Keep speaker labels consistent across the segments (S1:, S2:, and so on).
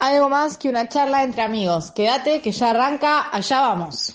S1: Algo más que una charla entre amigos. Quédate que ya arranca, allá vamos.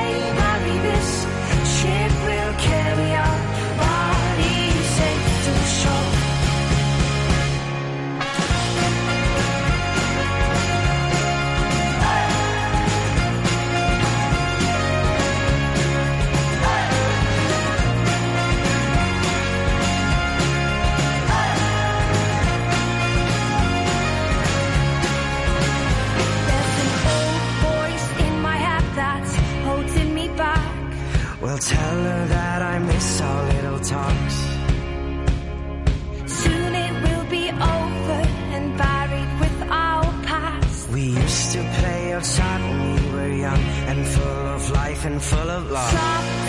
S2: full of love. Some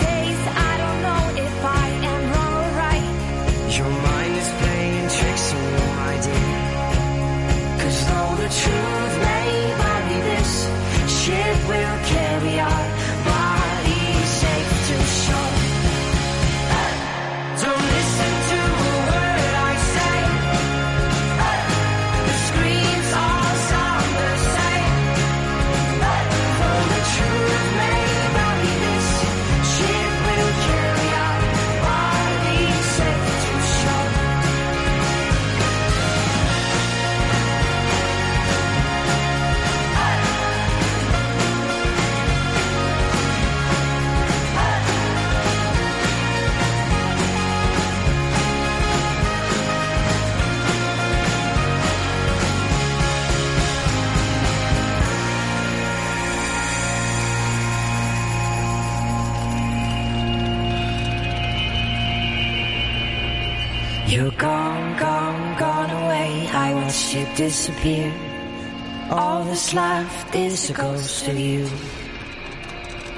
S2: is a ghost of you.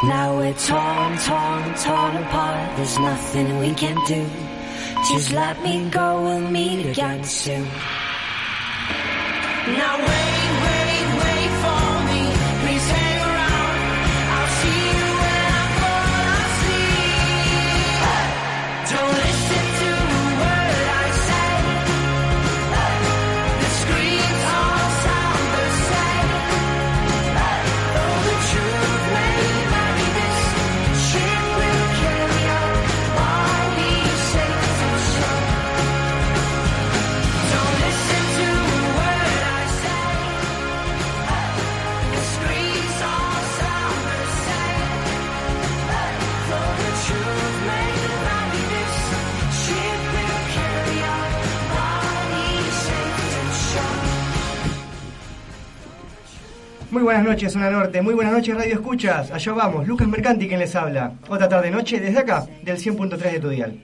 S2: Now we're torn, torn, torn apart. There's nothing we can do. Just let me go, we'll meet again soon. Now wait,
S3: Muy buenas noches, Zona Norte. Muy buenas noches, Radio Escuchas. Allá vamos, Lucas Mercanti quien les habla. Otra tarde-noche desde acá, del 100.3 de tu dial.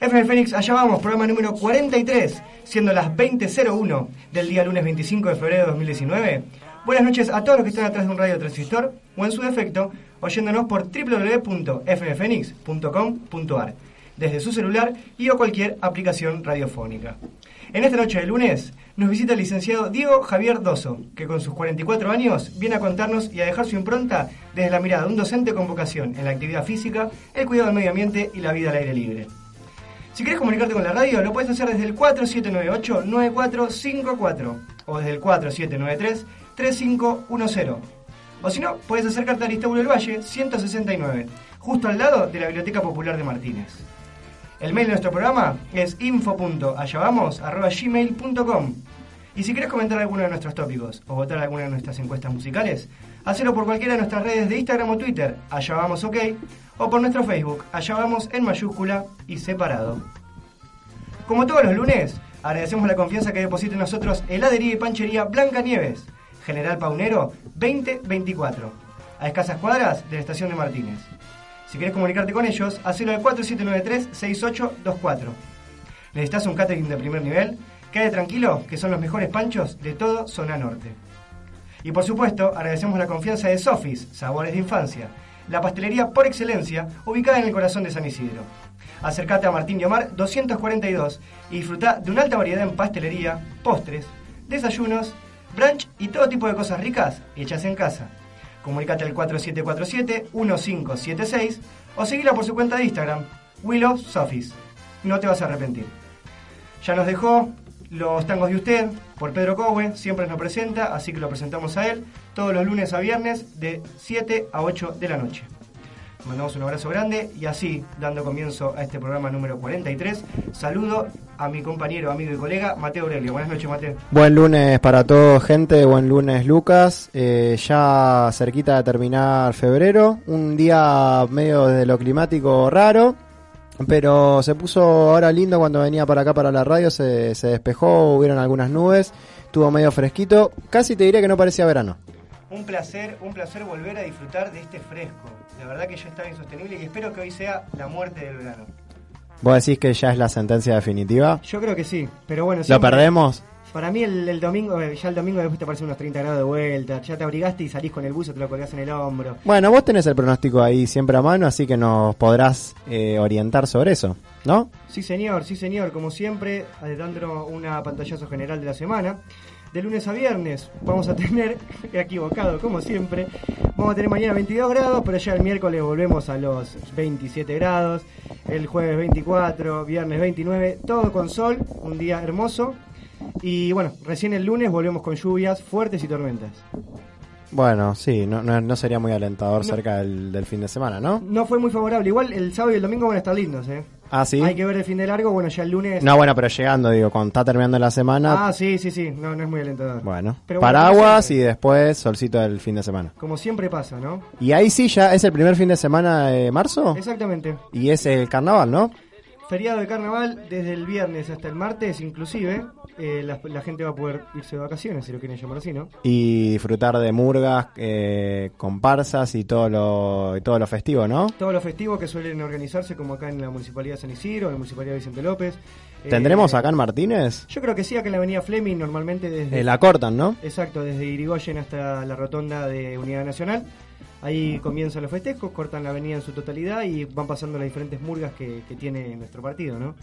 S3: FM Fénix, allá vamos, programa número 43, siendo las 20.01 del día lunes 25 de febrero de 2019. Buenas noches a todos los que están atrás de un radio transistor o en su defecto, oyéndonos por www.fmfenix.com.ar, desde su celular y o cualquier aplicación radiofónica. En esta noche de lunes nos visita el licenciado Diego Javier Doso, que con sus 44 años viene a contarnos y a dejar su impronta desde la mirada de un docente con vocación en la actividad física, el cuidado del medio ambiente y la vida al aire libre. Si quieres comunicarte con la radio, lo puedes hacer desde el 4798-9454 o desde el 4793-3510. O si no, puedes acercarte a Aristóbulo del Valle 169, justo al lado de la Biblioteca Popular de Martínez. El mail de nuestro programa es info.allavamos.gmail.com Y si quieres comentar alguno de nuestros tópicos o votar alguna de nuestras encuestas musicales, hacelo por cualquiera de nuestras redes de Instagram o Twitter, allá vamos ok, o por nuestro Facebook, allá vamos en mayúscula y separado. Como todos los lunes, Agradecemos la confianza que deposita en nosotros heladería y panchería Blanca Nieves, General Paunero 2024, a escasas cuadras de la estación de Martínez. Si quieres comunicarte con ellos, hacelo al 4793-6824. ¿Necesitas un catering de primer nivel? Quede tranquilo, que son los mejores panchos de todo Zona Norte. Y por supuesto, agradecemos la confianza de Sofis, Sabores de Infancia, la pastelería por excelencia ubicada en el corazón de San Isidro. Acércate a Martín de Omar 242 y disfruta de una alta variedad en pastelería, postres, desayunos, brunch y todo tipo de cosas ricas hechas en casa. Comunicate al 4747-1576 o seguila por su cuenta de Instagram, Willow Sofis. No te vas a arrepentir. Ya nos dejó los tangos de usted por Pedro Cowe, siempre nos presenta, así que lo presentamos a él todos los lunes a viernes de 7 a 8 de la noche. Mandamos un abrazo grande y así, dando comienzo a este programa número 43, saludo a mi compañero, amigo y colega Mateo Aurelio. Buenas noches, Mateo.
S4: Buen lunes para todos, gente. Buen lunes, Lucas. Eh, ya cerquita de terminar febrero, un día medio de lo climático raro, pero se puso ahora lindo cuando venía para acá para la radio, se, despejó, hubieron algunas nubes, estuvo medio fresquito, casi te diría que no parecía verano.
S3: Un placer, un placer volver a disfrutar de este fresco. La verdad que ya estaba insostenible y espero que hoy sea la muerte del verano.
S4: ¿Vos decís que ya es la sentencia definitiva?
S3: Yo creo que sí, pero bueno...
S4: ¿Lo perdemos?
S3: Para mí el, el domingo, eh, ya el domingo después te parece unos 30 grados de vuelta, ya te abrigaste y salís con el buzo, te lo colgás en el hombro.
S4: Bueno, vos tenés el pronóstico ahí siempre a mano, así que nos podrás eh, orientar sobre eso, ¿no?
S3: Sí señor, sí señor, como siempre, dando una pantallazo general de la semana. De lunes a viernes vamos a tener, he equivocado como siempre, vamos a tener mañana 22 grados, pero ya el miércoles volvemos a los 27 grados, el jueves 24, viernes 29, todo con sol, un día hermoso. Y bueno, recién el lunes volvemos con lluvias fuertes y tormentas.
S4: Bueno, sí, no, no, no sería muy alentador cerca del, del fin de semana, ¿no?
S3: No fue muy favorable, igual el sábado y el domingo van a estar lindos, ¿eh?
S4: Ah, sí.
S3: Hay que ver el fin de largo, bueno, ya el lunes...
S4: No, bueno, pero llegando, digo, cuando está terminando la semana,
S3: Ah, sí, sí, sí, no, no es muy alentador.
S4: bueno,
S3: Pero bueno,
S4: paraguas y después solcito del fin de semana.
S3: Como siempre pasa, ¿no?
S4: Y ahí sí ya es el primer fin de semana de marzo
S3: Exactamente.
S4: y es el carnaval, ¿no?
S3: Feriado de carnaval desde el viernes hasta el martes, inclusive. eh, la, la gente va a poder irse de vacaciones, si lo quieren llamar así, ¿no?
S4: Y disfrutar de murgas, eh, comparsas y todo lo, y todo lo festivo, ¿no?
S3: Todos los festivos que suelen organizarse, como acá en la Municipalidad de San Isidro, en la Municipalidad de Vicente López. Eh,
S4: ¿Tendremos acá en Martínez?
S3: Yo creo que sí, acá en la Avenida Fleming, normalmente desde...
S4: Eh, la cortan, ¿no?
S3: Exacto, desde Irigoyen hasta la rotonda de Unidad Nacional. Ahí comienzan los festejos, cortan la avenida en su totalidad y van pasando las diferentes murgas que, tiene nuestro partido, ¿no?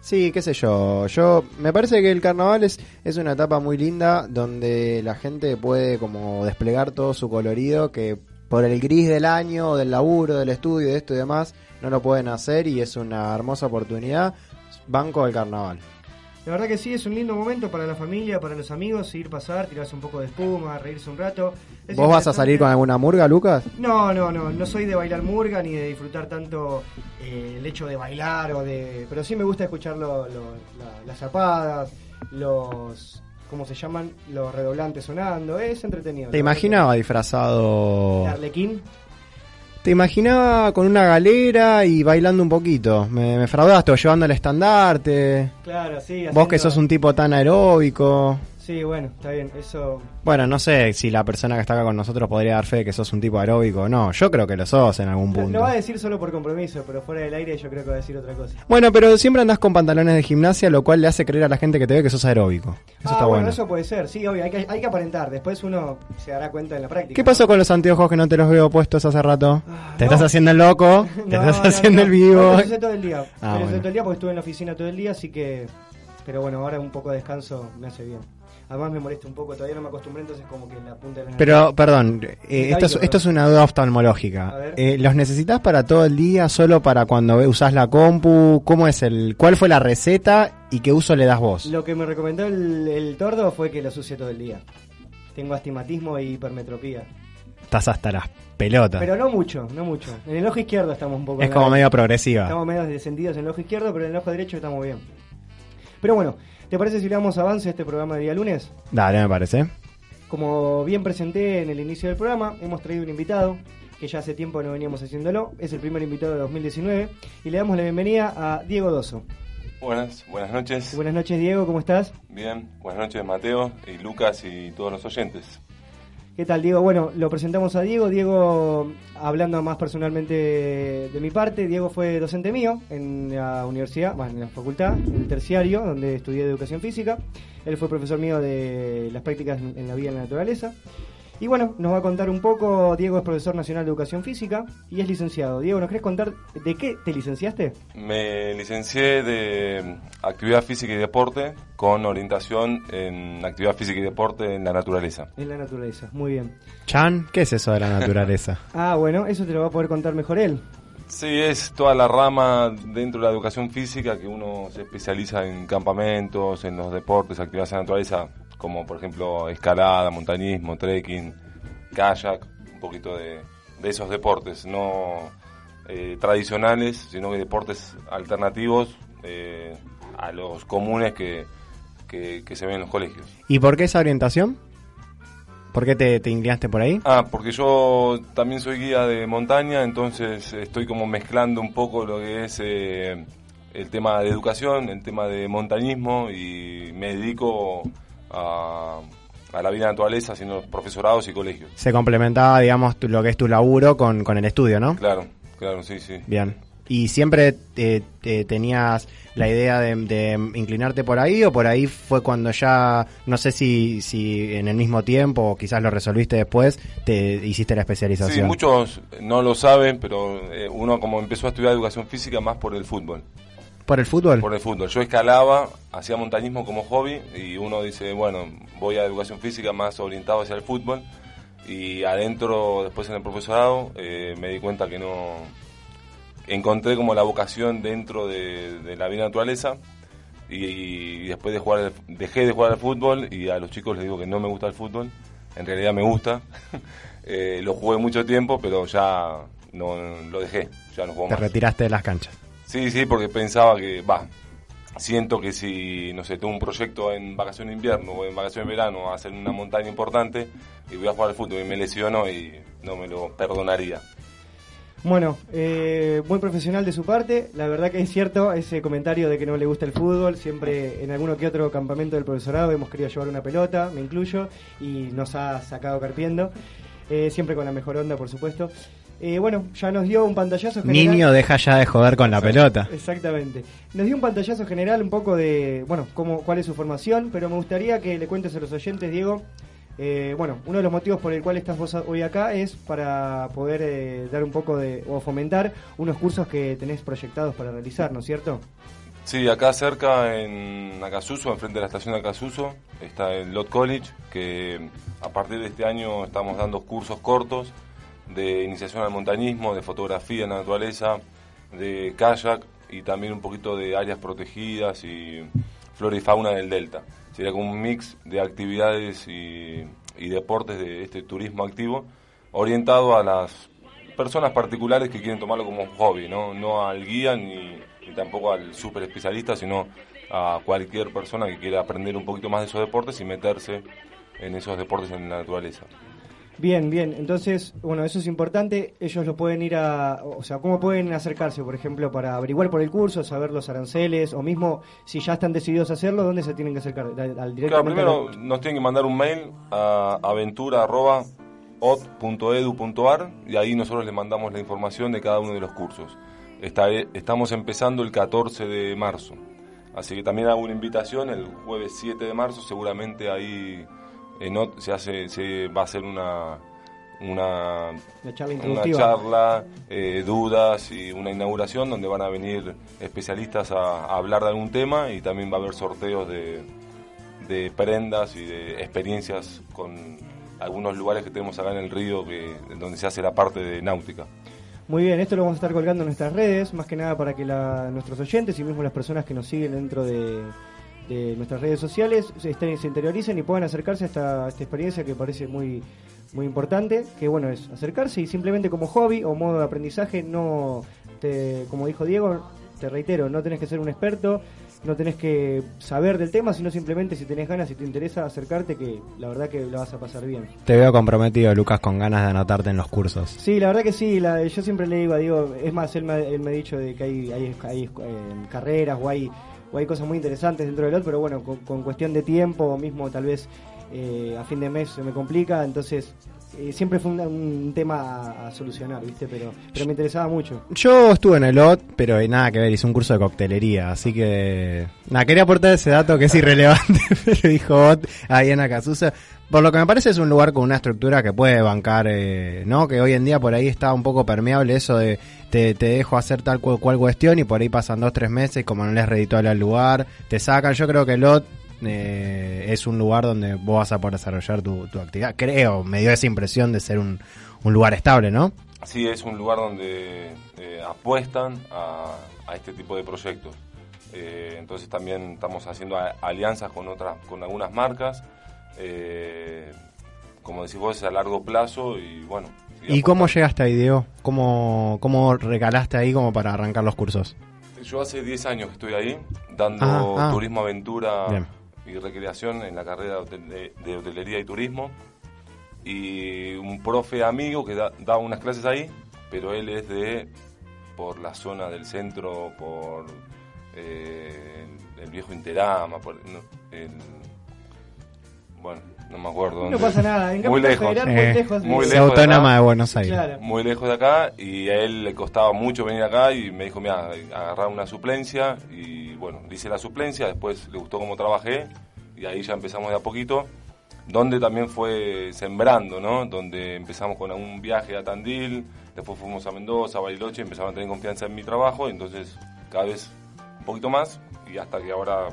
S4: Sí, qué sé yo. Yo me parece que el carnaval es, es una etapa muy linda donde la gente puede como desplegar todo su colorido que por el gris del año, del laburo, del estudio, de esto y demás, no lo pueden hacer y es una hermosa oportunidad. Banco del carnaval.
S3: La verdad que sí, es un lindo momento para la familia, para los amigos, ir pasar, tirarse un poco de espuma, reírse un rato. Es
S4: ¿Vos vas a salir con alguna murga, Lucas?
S3: No, no, no, no soy de bailar murga ni de disfrutar tanto eh, el hecho de bailar o de... Pero sí me gusta escuchar lo- lo- la- las zapadas, los... ¿Cómo se llaman? Los redoblantes sonando, es entretenido.
S4: ¿Te imaginaba disfrazado?
S3: de Arlequín.
S4: Te imaginaba con una galera y bailando un poquito. Me, me fraudaste o llevando el estandarte.
S3: Claro, sí.
S4: Vos que
S3: haciendo-
S4: sos un tipo tan aeróbico.
S3: Sí, bueno, está bien, eso...
S4: Bueno, no sé si la persona que está acá con nosotros podría dar fe de que sos un tipo aeróbico o no. Yo creo que lo sos en algún punto.
S3: lo va a decir solo por compromiso, pero fuera del aire yo creo que va a decir otra cosa.
S4: Bueno, pero siempre andás con pantalones de gimnasia, lo cual le hace creer a la gente que te ve que sos aeróbico. Eso
S3: ah,
S4: está
S3: bueno,
S4: bueno.
S3: eso puede ser, sí, obvio, hay que, hay que aparentar, después uno se dará cuenta en la práctica.
S4: ¿Qué pasó con los anteojos que no te los veo puestos hace rato? ¿Te
S3: Ah, no.
S4: estás haciendo el loco? ¿Te
S3: No,
S4: estás
S3: no,
S4: haciendo el vivo?
S3: Lo hice todo el día.
S4: Ah, bueno.
S3: todo el día porque estuve en la oficina todo el día, así que... Pero bueno, ahora un poco de descanso me hace bien. Además me molesta un poco, todavía no me acostumbré, entonces como que la punta de la
S4: Pero, perdón, eh, esto, es,
S3: perdón.
S4: esto es una duda
S3: A
S4: oftalmológica.
S3: ver.
S4: Eh, ¿Los necesitas para todo el día, solo para cuando usás la compu? ¿Cómo es el, ¿Cuál fue la receta y qué uso le das vos?
S3: Lo que me recomendó el, el tordo fue que lo sucie todo el día. Tengo astigmatismo e hipermetropía.
S4: Estás hasta las pelotas.
S3: Pero no mucho, no mucho. En el ojo izquierdo estamos un poco...
S4: es como medio progresiva.
S3: Estamos medio descendidos en el ojo izquierdo, pero en el ojo derecho estamos bien. Pero bueno, ¿te parece si le damos avance a este programa de día lunes?
S4: Dale, me parece.
S3: Como bien presenté en el inicio del programa, hemos traído un invitado que ya hace tiempo no veníamos haciéndolo. Es el primer invitado de 2019 y le damos la bienvenida a Diego Doso.
S5: Buenas, buenas noches.
S3: Buenas noches, Diego, ¿cómo estás?
S5: Bien, buenas noches, Mateo y Lucas y todos los oyentes.
S3: ¿Qué tal, Diego? Bueno, lo presentamos a Diego. Diego, hablando más personalmente de mi parte, Diego fue docente mío en la universidad, bueno, en la facultad, en el terciario, donde estudié educación física. Él fue profesor mío de las prácticas en la vida en la naturaleza. Y bueno, nos va a contar un poco, Diego es profesor nacional de educación física y es licenciado. Diego, ¿nos querés contar de qué te licenciaste?
S5: Me licencié de actividad física y deporte con orientación en actividad física y deporte en la naturaleza.
S3: En la naturaleza, muy bien.
S4: Chan, ¿qué es eso de la naturaleza?
S3: ah, bueno, eso te lo va a poder contar mejor él.
S5: Sí, es toda la rama dentro de la educación física que uno se especializa en campamentos, en los deportes, actividades en la naturaleza, como por ejemplo escalada, montañismo, trekking, kayak, un poquito de, esos deportes, no eh, tradicionales, sino que deportes alternativos eh, a los comunes que, que, se ven en los colegios.
S4: ¿Y por qué esa orientación? ¿Por qué te, te inclinaste por ahí?
S5: Ah, porque yo también soy guía de montaña, entonces estoy como mezclando un poco lo que es eh, el tema de educación, el tema de montañismo y me dedico a, la vida naturaleza haciendo profesorados y colegios.
S4: Se complementaba, digamos, lo que es tu laburo con, con el estudio, ¿no?
S5: Claro, claro, sí, sí.
S4: Bien. ¿Y siempre te, tenías la idea de, inclinarte por ahí o por ahí fue cuando ya, no sé si, si en el mismo tiempo o quizás lo resolviste después, te hiciste la especialización?
S5: Sí, muchos no lo saben, pero eh, uno como empezó a estudiar educación física más por el fútbol.
S4: ¿Por el fútbol?
S5: Por el fútbol. Yo escalaba, hacía montañismo como hobby y uno dice, bueno, voy a educación física más orientado hacia el fútbol. Y adentro, después en el profesorado, eh, me di cuenta que no... Encontré como la vocación dentro de, la vida naturaleza y, después de jugar, dejé de jugar al fútbol y a los chicos les digo que no me gusta el fútbol. En realidad me gusta. eh, lo jugué mucho tiempo, pero ya no lo dejé. Ya no juego
S4: Te retiraste de las canchas.
S5: Sí, sí, porque pensaba que, va, siento que si, no sé, tengo un proyecto en vacación de invierno o en vacación de verano, hacer una montaña importante y voy a jugar al fútbol y me lesiono y no me lo perdonaría.
S3: Bueno, eh, muy profesional de su parte. La verdad que es cierto ese comentario de que no le gusta el fútbol. Siempre en alguno que otro campamento del profesorado hemos querido llevar una pelota, me incluyo, y nos ha sacado carpiendo. Eh, siempre con la mejor onda, por supuesto. Eh, bueno, ya nos dio un pantallazo
S4: general. Niño, deja ya de joder con la pelota.
S3: Exactamente. Nos dio un pantallazo general un poco de, bueno, cómo, cuál es su formación, pero me gustaría que le cuentes a los oyentes, Diego, eh, bueno, uno de los motivos por el cual estás vos hoy acá es para poder eh, dar un poco de, o fomentar unos cursos que tenés proyectados para realizar, ¿no es cierto?
S5: Sí, acá cerca en Acasuso, enfrente de la estación de Acasuso, está el Lot College, que a partir de este año estamos dando cursos cortos de iniciación al montañismo, de fotografía en la naturaleza, de kayak y también un poquito de áreas protegidas y flora y fauna del delta. Sería como un mix de actividades y, deportes de este turismo activo orientado a las personas particulares que quieren tomarlo como hobby, no, no al guía ni, ni tampoco al super especialista, sino a cualquier persona que quiera aprender un poquito más de esos deportes y meterse en esos deportes en la naturaleza.
S3: Bien, bien. Entonces, bueno, eso es importante. Ellos lo pueden ir a, o sea, ¿cómo pueden acercarse, por ejemplo, para averiguar por el curso, saber los aranceles, o mismo si ya están decididos a hacerlo, ¿dónde se tienen que acercar?
S5: Al, claro, primero nos tienen que mandar un mail a aventura.ot.edu.ar y ahí nosotros les mandamos la información de cada uno de los cursos. estamos empezando el 14 de marzo, así que también hago una invitación el jueves 7 de marzo, seguramente ahí se hace se va a hacer una una, charla, eh, dudas y una inauguración donde van a venir especialistas a, hablar de algún tema y también va a haber sorteos de, de prendas y de experiencias con algunos lugares que tenemos acá en el río que, donde se hace la parte de náutica.
S3: Muy bien, esto lo vamos a estar colgando en nuestras redes, más que nada para que nuestros oyentes y mismo las personas que nos siguen dentro de, de nuestras redes sociales se, se interioricen y puedan acercarse a esta, esta, experiencia que parece muy, muy importante, que bueno, es acercarse y simplemente como hobby o modo de aprendizaje, no, te, como dijo Diego, te reitero, no tenés que ser un experto, no tenés que saber del tema, sino simplemente si tenés ganas, si te interesa acercarte, que la verdad que lo vas a pasar bien.
S4: Te veo comprometido, Lucas, con ganas de anotarte en los cursos.
S3: Sí, la verdad que sí, yo siempre le digo a Diego, es más, él me, él me ha dicho de que hay, hay, hay eh, carreras o hay o hay cosas muy interesantes dentro del lot, pero bueno, con, cuestión de tiempo mismo tal vez eh, a fin de mes se me complica, entonces eh, siempre fue un, tema a, solucionar, ¿viste? Pero, pero me interesaba mucho.
S4: Yo estuve en el OT, pero nada que ver, hice un curso de coctelería, así que... Nada, quería aportar ese dato que es irrelevante, pero dijo OT ahí en Acasusa. Por lo que me parece es un lugar con una estructura que puede bancar, eh, ¿no? Que hoy en día por ahí está un poco permeable eso de te, dejo hacer tal cual, cual cuestión y por ahí pasan dos, tres meses, como no les redituable al lugar, te sacan. Yo creo que el OT eh, es un lugar donde vos vas a poder desarrollar tu, actividad. Creo, me dio esa impresión de ser un, lugar estable, ¿no?
S5: Sí, es un lugar donde eh, apuestan a, este tipo de proyectos. Eh, entonces también estamos haciendo alianzas con otras, con algunas marcas. como decís vos, es a largo plazo y bueno.
S4: ¿Y, cómo llegaste ahí, Diego? ¿Cómo, ¿Cómo regalaste ahí como para arrancar los cursos?
S5: Yo hace 10 años que estoy ahí, dando ah, ah. turismo aventura y recreación en la carrera de, hotelería y turismo. Y un profe amigo que da, unas clases ahí, pero él es de por la zona del centro, por eh, el viejo Interama, por bueno, no me acuerdo.
S3: No pasa nada,
S5: muy lejos.
S3: muy lejos,
S4: muy lejos autónoma de, Buenos Aires.
S5: Muy lejos de acá y a él le costaba mucho venir acá y me dijo, mira, agarrar una suplencia y bueno, le hice la suplencia, después le gustó cómo trabajé y ahí ya empezamos de a poquito, donde también fue sembrando, ¿no? Donde empezamos con un viaje a Tandil, después fuimos a Mendoza, a Bariloche, empezaron a tener confianza en mi trabajo, y entonces cada vez un poquito más y hasta que ahora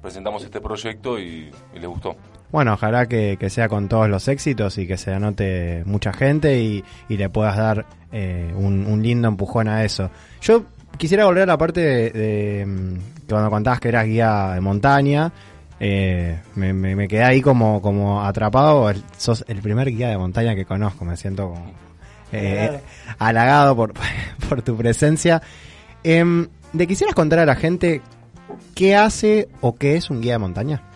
S5: presentamos este proyecto y, y les gustó.
S4: Bueno, ojalá que, sea con todos los éxitos y que se anote mucha gente y, le puedas dar eh, un, lindo empujón a eso. Yo quisiera volver a la parte de, mm, cuando contabas que eras guía de montaña. Eh, me, quedé ahí como, como atrapado. Sos el primer guía de montaña que conozco. Me siento como eh, halagado por, por tu presencia. Eh, ¿De quisieras contar a la gente qué hace o qué es un guía de montaña?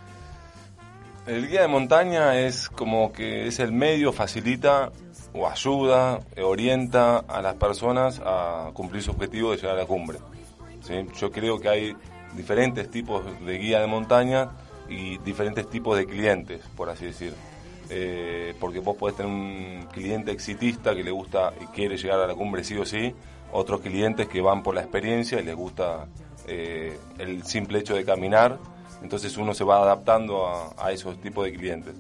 S5: El guía de montaña es como que es el medio, facilita o ayuda, orienta a las personas a cumplir su objetivo de llegar a la cumbre. Yo creo que hay diferentes tipos de guía de montaña y diferentes tipos de clientes, por así decir. Eh, porque vos podés tener un cliente exitista que le gusta y quiere llegar a la cumbre sí o sí, otros clientes que van por la experiencia y les gusta eh, el simple hecho de caminar entonces uno se va adaptando a, esos tipos de clientes.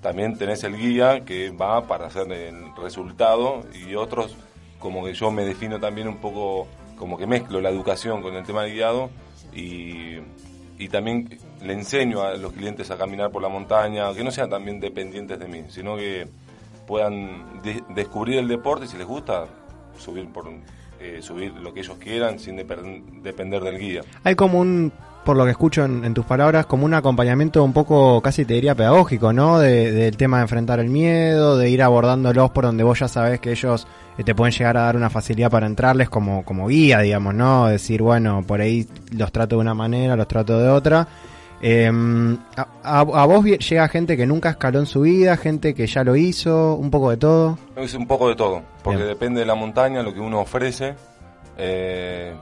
S5: También tenés el guía que va para hacer el resultado y otros, como que yo me defino también un poco, como que mezclo la educación con el tema del guiado y, también le enseño a los clientes a caminar por la montaña, que no sean también dependientes de mí, sino que puedan descubrir el deporte y si les gusta, subir por eh, subir lo que ellos quieran sin depender del guía.
S4: Hay como un por lo que escucho en, tus palabras, como un acompañamiento un poco, casi te diría pedagógico, ¿no? del tema de enfrentar el miedo, de ir abordándolos por donde vos ya sabés que ellos eh, te pueden llegar a dar una facilidad para entrarles como, como guía, digamos, ¿no? Decir, bueno, por ahí los trato de una manera, los trato de otra. Em, a, vos llega gente que nunca escaló en su vida, gente que ya lo hizo, un poco de todo.
S5: Es un poco de todo, porque depende de la montaña, lo que uno ofrece, eh,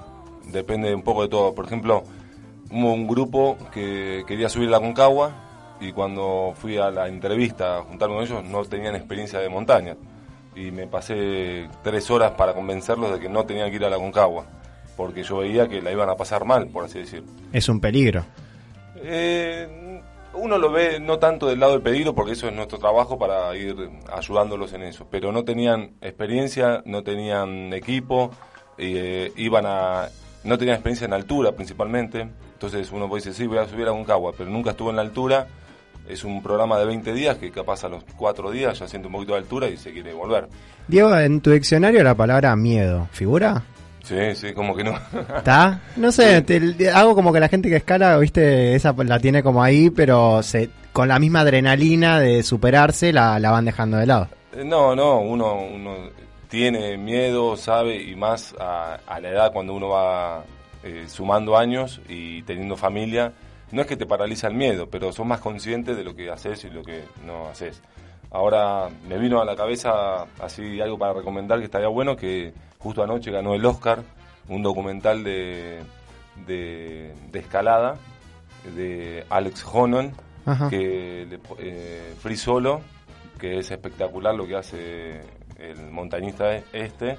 S5: depende un poco de todo. Por ejemplo, hubo un grupo que quería subir la Concagua y cuando fui a la entrevista a juntarme con ellos no tenían experiencia de montaña y me pasé tres horas para convencerlos de que no tenían que ir a la Concagua porque yo veía que la iban a pasar mal, por así decir.
S4: Es un peligro.
S5: Eh, uno lo ve no tanto del lado del peligro porque eso es nuestro trabajo para ir ayudándolos en eso, pero no tenían experiencia, no tenían equipo, eh, iban a no tenían experiencia en altura principalmente, entonces uno puede decir, sí, voy a subir a Concagua, pero nunca estuvo en la altura. Es un programa de 20 días que capaz a los 4 días ya siente un poquito de altura y se quiere volver.
S4: Diego, en tu diccionario la palabra miedo, ¿figura?
S5: Sí, sí, como que no.
S4: ¿Está? No sé, hago como que la gente que escala, viste, esa la tiene como ahí, pero se, con la misma adrenalina de superarse la, la van dejando de lado.
S5: Eh, no, no, uno, uno tiene miedo, sabe, y más a, a la edad cuando uno va eh, sumando años y teniendo familia, no es que te paraliza el miedo, pero son más conscientes de lo que haces y lo que no haces. Ahora me vino a la cabeza así algo para recomendar que estaría bueno, que justo anoche ganó el Oscar, un documental de, de, escalada de Alex Honon, que eh, free solo, que es espectacular lo que hace el montañista este.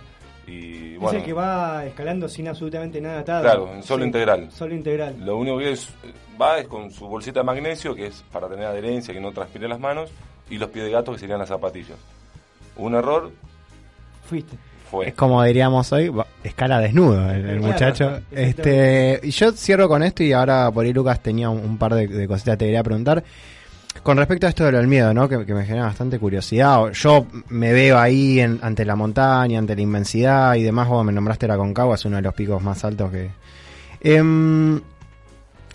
S5: Y,
S3: bueno, es el que va escalando sin absolutamente nada atado.
S5: Claro, en solo integral.
S3: Solo integral.
S5: Lo único que es, va es con su bolsita de magnesio, que es para tener adherencia, que no transpire las manos, y los pies de gato, que serían las zapatillas. Un error.
S3: Fuiste.
S4: Es como diríamos hoy, escala desnudo el, muchacho. Este, y yo cierro con esto y ahora por ahí Lucas tenía un, par de, de, cositas te quería preguntar. Con respecto a esto del miedo, ¿no? Que, me genera bastante curiosidad. Yo me veo ahí ante la montaña, ante la inmensidad y demás. Vos me nombraste la Concagua, es uno de los picos más altos que... Eh,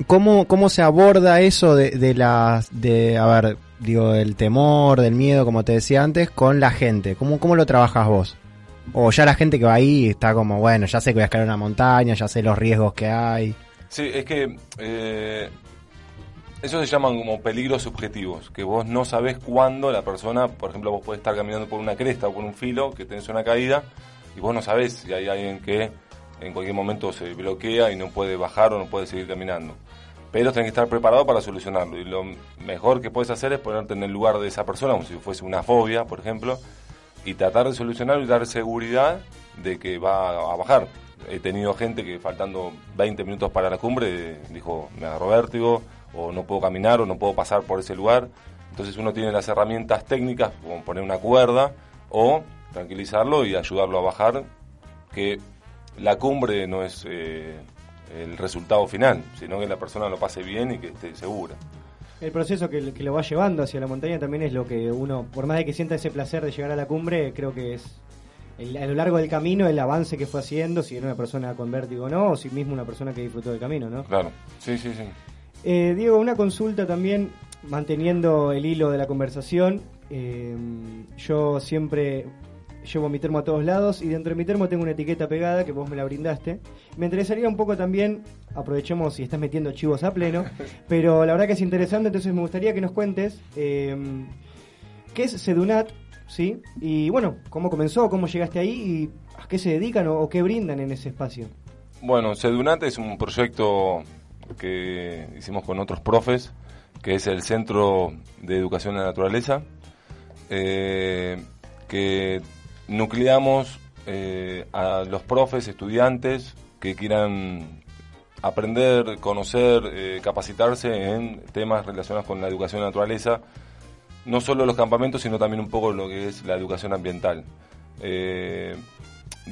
S4: ¿cómo, ¿Cómo se aborda eso de, de las... de, a ver, digo, del temor, del miedo, como te decía antes, con la gente? ¿Cómo, cómo lo trabajas vos? O ya la gente que va ahí está como, bueno, ya sé que voy a escalar una montaña, ya sé los riesgos que hay.
S5: Sí, es que eh, eso se llaman como peligros subjetivos, que vos no sabés cuándo la persona, por ejemplo, vos podés estar caminando por una cresta o por un filo que tenés una caída y vos no sabés si hay alguien que en cualquier momento se bloquea y no puede bajar o no puede seguir caminando. Pero tenés que estar preparado para solucionarlo y lo mejor que puedes hacer es ponerte en el lugar de esa persona, como si fuese una fobia, por ejemplo, y tratar de solucionarlo y dar seguridad de que va a bajar. He tenido gente que faltando 20 minutos para la cumbre dijo, me agarró vértigo, o no puedo caminar o no puedo pasar por ese lugar. Entonces uno tiene las herramientas técnicas, como poner una cuerda o tranquilizarlo y ayudarlo a bajar, que la cumbre no es eh, el resultado final, sino que la persona lo pase bien y que esté segura.
S3: El proceso que, lo va llevando hacia la montaña también es lo que uno, por más de que sienta ese placer de llegar a la cumbre, creo que es a lo largo del camino el avance que fue haciendo, si era una persona con vértigo o no, o si mismo una persona que disfrutó del camino, ¿no?
S5: Claro, sí, sí, sí.
S3: Eh, Diego, una consulta también, manteniendo el hilo de la conversación. Eh, yo siempre llevo mi termo a todos lados y dentro de mi termo tengo una etiqueta pegada que vos me la brindaste. Me interesaría un poco también, aprovechemos si estás metiendo chivos a pleno, pero la verdad que es interesante, entonces me gustaría que nos cuentes eh, qué es Sedunat, ¿sí? Y bueno, cómo comenzó, cómo llegaste ahí y a qué se dedican o, o qué brindan en ese espacio.
S5: Bueno, Sedunat es un proyecto que hicimos con otros profes, que es el Centro de Educación de la Naturaleza, eh, que nucleamos eh, a los profes, estudiantes que quieran aprender, conocer, eh, capacitarse en temas relacionados con la educación de la naturaleza, no solo los campamentos, sino también un poco lo que es la educación ambiental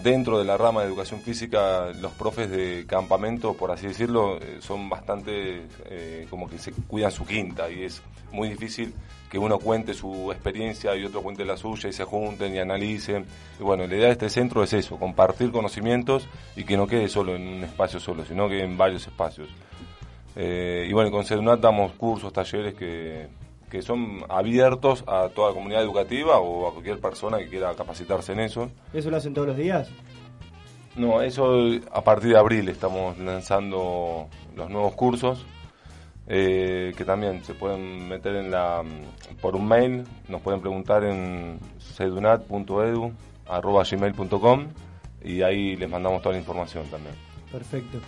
S5: dentro de la rama de educación física, los profes de campamento, por así decirlo, eh, son bastante eh, como que se cuidan su quinta y es muy difícil que uno cuente su experiencia y otro cuente la suya y se junten y analicen. Y bueno, la idea de este centro es eso, compartir conocimientos y que no quede solo en un espacio solo, sino que en varios espacios. Eh, y bueno, con CEDUNAT damos cursos, talleres que que son abiertos a toda la comunidad educativa o a cualquier persona que quiera capacitarse en eso.
S3: ¿Eso lo hacen todos los días?
S5: No, eso a partir de abril estamos lanzando los nuevos cursos eh, que también se pueden meter en la por un mail, nos pueden preguntar en sedunat.edu@gmail.com y ahí les mandamos toda la información también.
S3: Perfecto.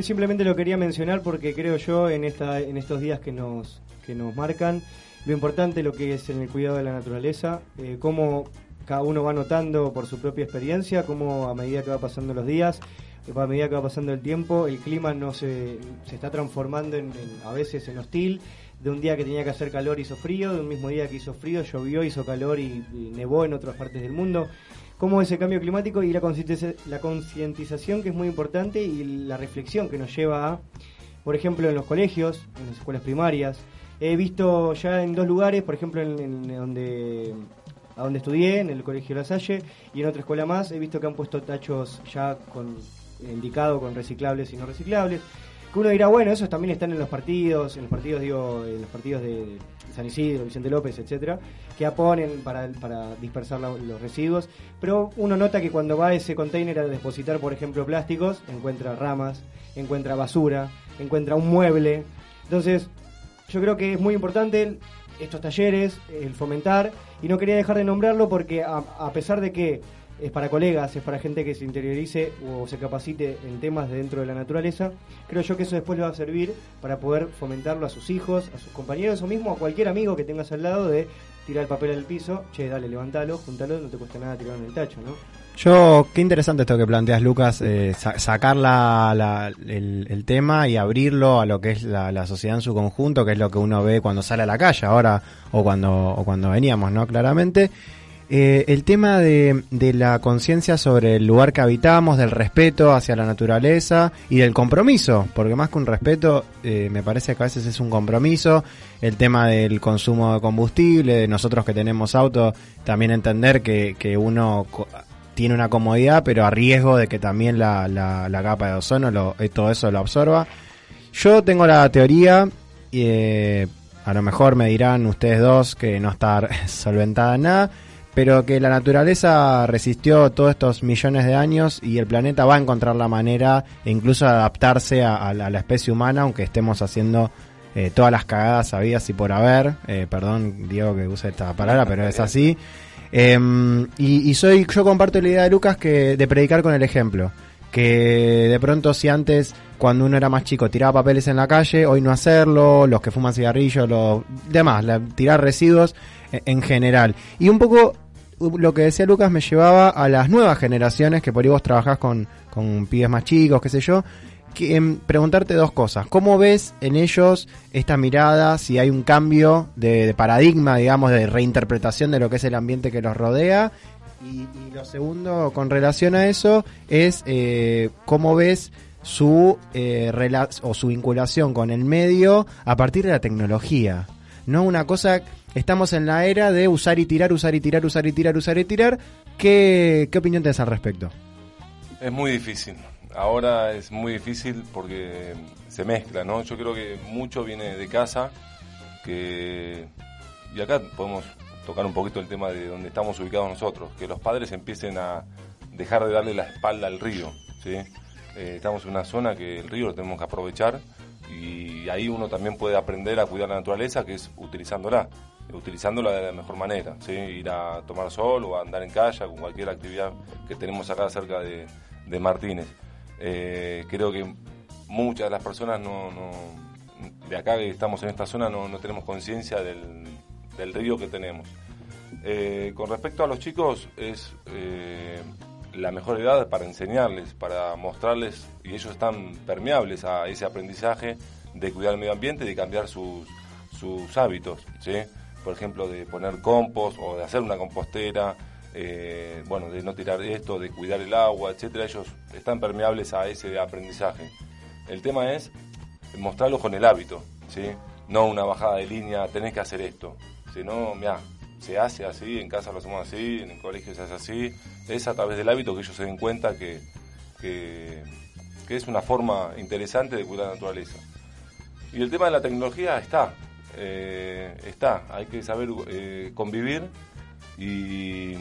S3: Simplemente lo quería mencionar porque creo yo en esta en estos días que nos que nos marcan, lo importante lo que es en el cuidado de la naturaleza, eh, cómo cada uno va notando por su propia experiencia, cómo a medida que va pasando los días, eh, a medida que va pasando el tiempo, el clima no se, se está transformando en, a veces en hostil, de un día que tenía que hacer calor hizo frío, de un mismo día que hizo frío llovió, hizo calor y, nevó en otras partes del mundo. Cómo ese cambio climático y la concientización que es muy importante y la reflexión que nos lleva a, por ejemplo, en los colegios, en las escuelas primarias, He visto ya en dos lugares, por ejemplo, en, donde a donde estudié, en el Colegio La Salle, y en otra escuela más, he visto que han puesto tachos ya con indicado con reciclables y no reciclables. Que uno dirá, bueno, esos también están en los partidos, en los partidos, digo, en los partidos de San Isidro, Vicente López, etcétera, que aponen para, para dispersar los residuos. Pero uno nota que cuando va a ese container a depositar, por ejemplo, plásticos, encuentra ramas, encuentra basura, encuentra un mueble. Entonces, yo creo que es muy importante estos talleres, el fomentar, y no quería dejar de nombrarlo porque a, pesar de que es para colegas, es para gente que se interiorice o se capacite en temas dentro de la naturaleza. Creo yo que eso después le va a servir para poder fomentarlo a sus hijos, a sus compañeros o mismo a cualquier amigo que tengas al lado de tirar el papel al piso, che, dale, levantalo, juntalo, no te cuesta nada tirarlo en el tacho, ¿no?
S4: Yo, qué interesante esto que planteas, Lucas, eh, sacar el, tema y abrirlo a lo que es la, sociedad en su conjunto, que es lo que uno ve cuando sale a la calle ahora o cuando, o cuando veníamos, ¿no? Claramente. Eh, el tema de, la conciencia sobre el lugar que habitamos, del respeto hacia la naturaleza y del compromiso, porque más que un respeto, eh, me parece que a veces es un compromiso. El tema del consumo de combustible, de nosotros que tenemos auto, también entender que, que uno tiene una comodidad, pero a riesgo de que también la, la, capa de ozono lo, eh, todo eso lo absorba. Yo tengo la teoría, eh, a lo mejor me dirán ustedes dos que no está solventada en nada, pero que la naturaleza resistió todos estos millones de años y el planeta va a encontrar la manera e incluso adaptarse a, la, especie humana, aunque estemos haciendo eh, todas las cagadas habidas y por haber. perdón, Diego, que use esta palabra, pero es así. Em, y, soy, yo comparto la idea de Lucas que de predicar con el ejemplo. Que de pronto si antes, cuando uno era más chico, tiraba papeles en la calle, hoy no hacerlo, los que fuman cigarrillos, los demás, tirar residuos e, en general. Y un poco lo que decía Lucas me llevaba a las nuevas generaciones, que por ahí vos trabajás con, con pibes más chicos, qué sé yo, que, em, preguntarte dos cosas. ¿Cómo ves en ellos esta mirada, si hay un cambio de, paradigma, digamos, de reinterpretación de lo que es el ambiente que los rodea? Y, lo segundo, con relación a eso, es eh, cómo ves su, eh, o su vinculación con el medio a partir de la tecnología. No una cosa, estamos en la era de usar y tirar, usar y tirar, usar y tirar, usar y tirar. ¿Qué, qué opinión tienes al respecto?
S5: Es muy difícil ahora es muy difícil porque se mezcla, ¿no? Yo creo que mucho viene de casa, que y acá podemos tocar un poquito el tema de donde estamos ubicados nosotros, que los padres empiecen a dejar de darle la espalda al río, ¿sí? Eh, estamos en una zona que el río lo tenemos que aprovechar y ahí uno también puede aprender a cuidar la naturaleza, que es utilizándola, utilizándola de la mejor manera, ¿sí? Ir a tomar sol o a andar en calle con cualquier actividad que tenemos acá cerca de, de Martínez. Eh, creo que muchas de las personas no, de acá que estamos en esta zona no, tenemos conciencia del, río que tenemos. Eh, con respecto a los chicos, es eh, la mejor edad para enseñarles, para mostrarles, y ellos están permeables a ese aprendizaje de cuidar el medio ambiente y de cambiar sus, sus hábitos, ¿sí? por ejemplo, de poner compost o de hacer una compostera, eh, bueno, de no tirar esto, de cuidar el agua, etcétera, ellos están permeables a ese aprendizaje. El tema es mostrarlo con el hábito, ¿sí? No una bajada de línea, tenés que hacer esto, sino, mira, se hace así, en casa lo hacemos así, en el colegio se hace así, es a través del hábito que ellos se den cuenta que, que, es una forma interesante de cuidar la naturaleza. Y el tema de la tecnología está, eh, está, hay que saber eh, convivir y,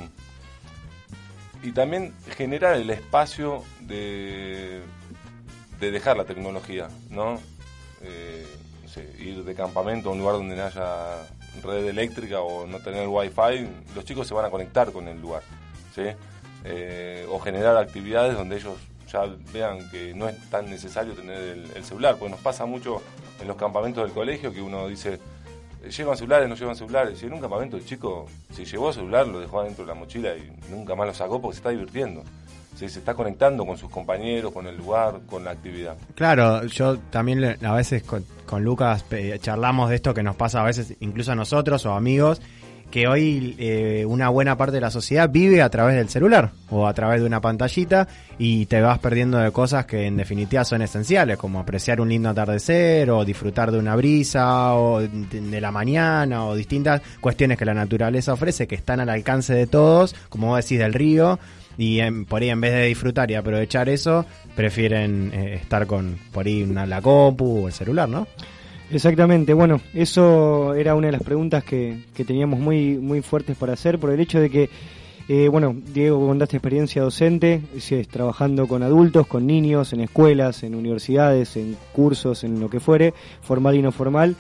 S5: y también generar el espacio de, de dejar la tecnología, ¿no? Eh, ir de campamento a un lugar donde no haya red eléctrica o no tener wifi, los chicos se van a conectar con el lugar, ¿sí? Eh, o generar actividades donde ellos ya vean que no es tan necesario tener el, el celular, porque nos pasa mucho en los campamentos del colegio que uno dice, llevan celulares, no llevan celulares. Y en un campamento el chico, si llevó celular, lo dejó adentro de la mochila y nunca más lo sacó porque se está divirtiendo. Se, se está conectando con sus compañeros, con el lugar, con la actividad.
S4: Claro, yo también a veces con, con Lucas charlamos de esto que nos pasa a veces incluso a nosotros o amigos que hoy eh, una buena parte de la sociedad vive a través del celular o a través de una pantallita y te vas perdiendo de cosas que en definitiva son esenciales, como apreciar un lindo atardecer o disfrutar de una brisa o de la mañana o distintas cuestiones que la naturaleza ofrece que están al alcance de todos, como vos decís del río, y por ahí en vez de disfrutar y aprovechar eso, prefieren eh, estar con por ahí una, la compu o el celular, ¿no?
S3: Exactamente, bueno, eso era una de las preguntas que, teníamos muy, muy fuertes para hacer por el hecho de que, eh, bueno, Diego, contaste experiencia docente, es, trabajando con adultos, con niños, en escuelas, en universidades, en cursos, en lo que fuere, formal y no formal.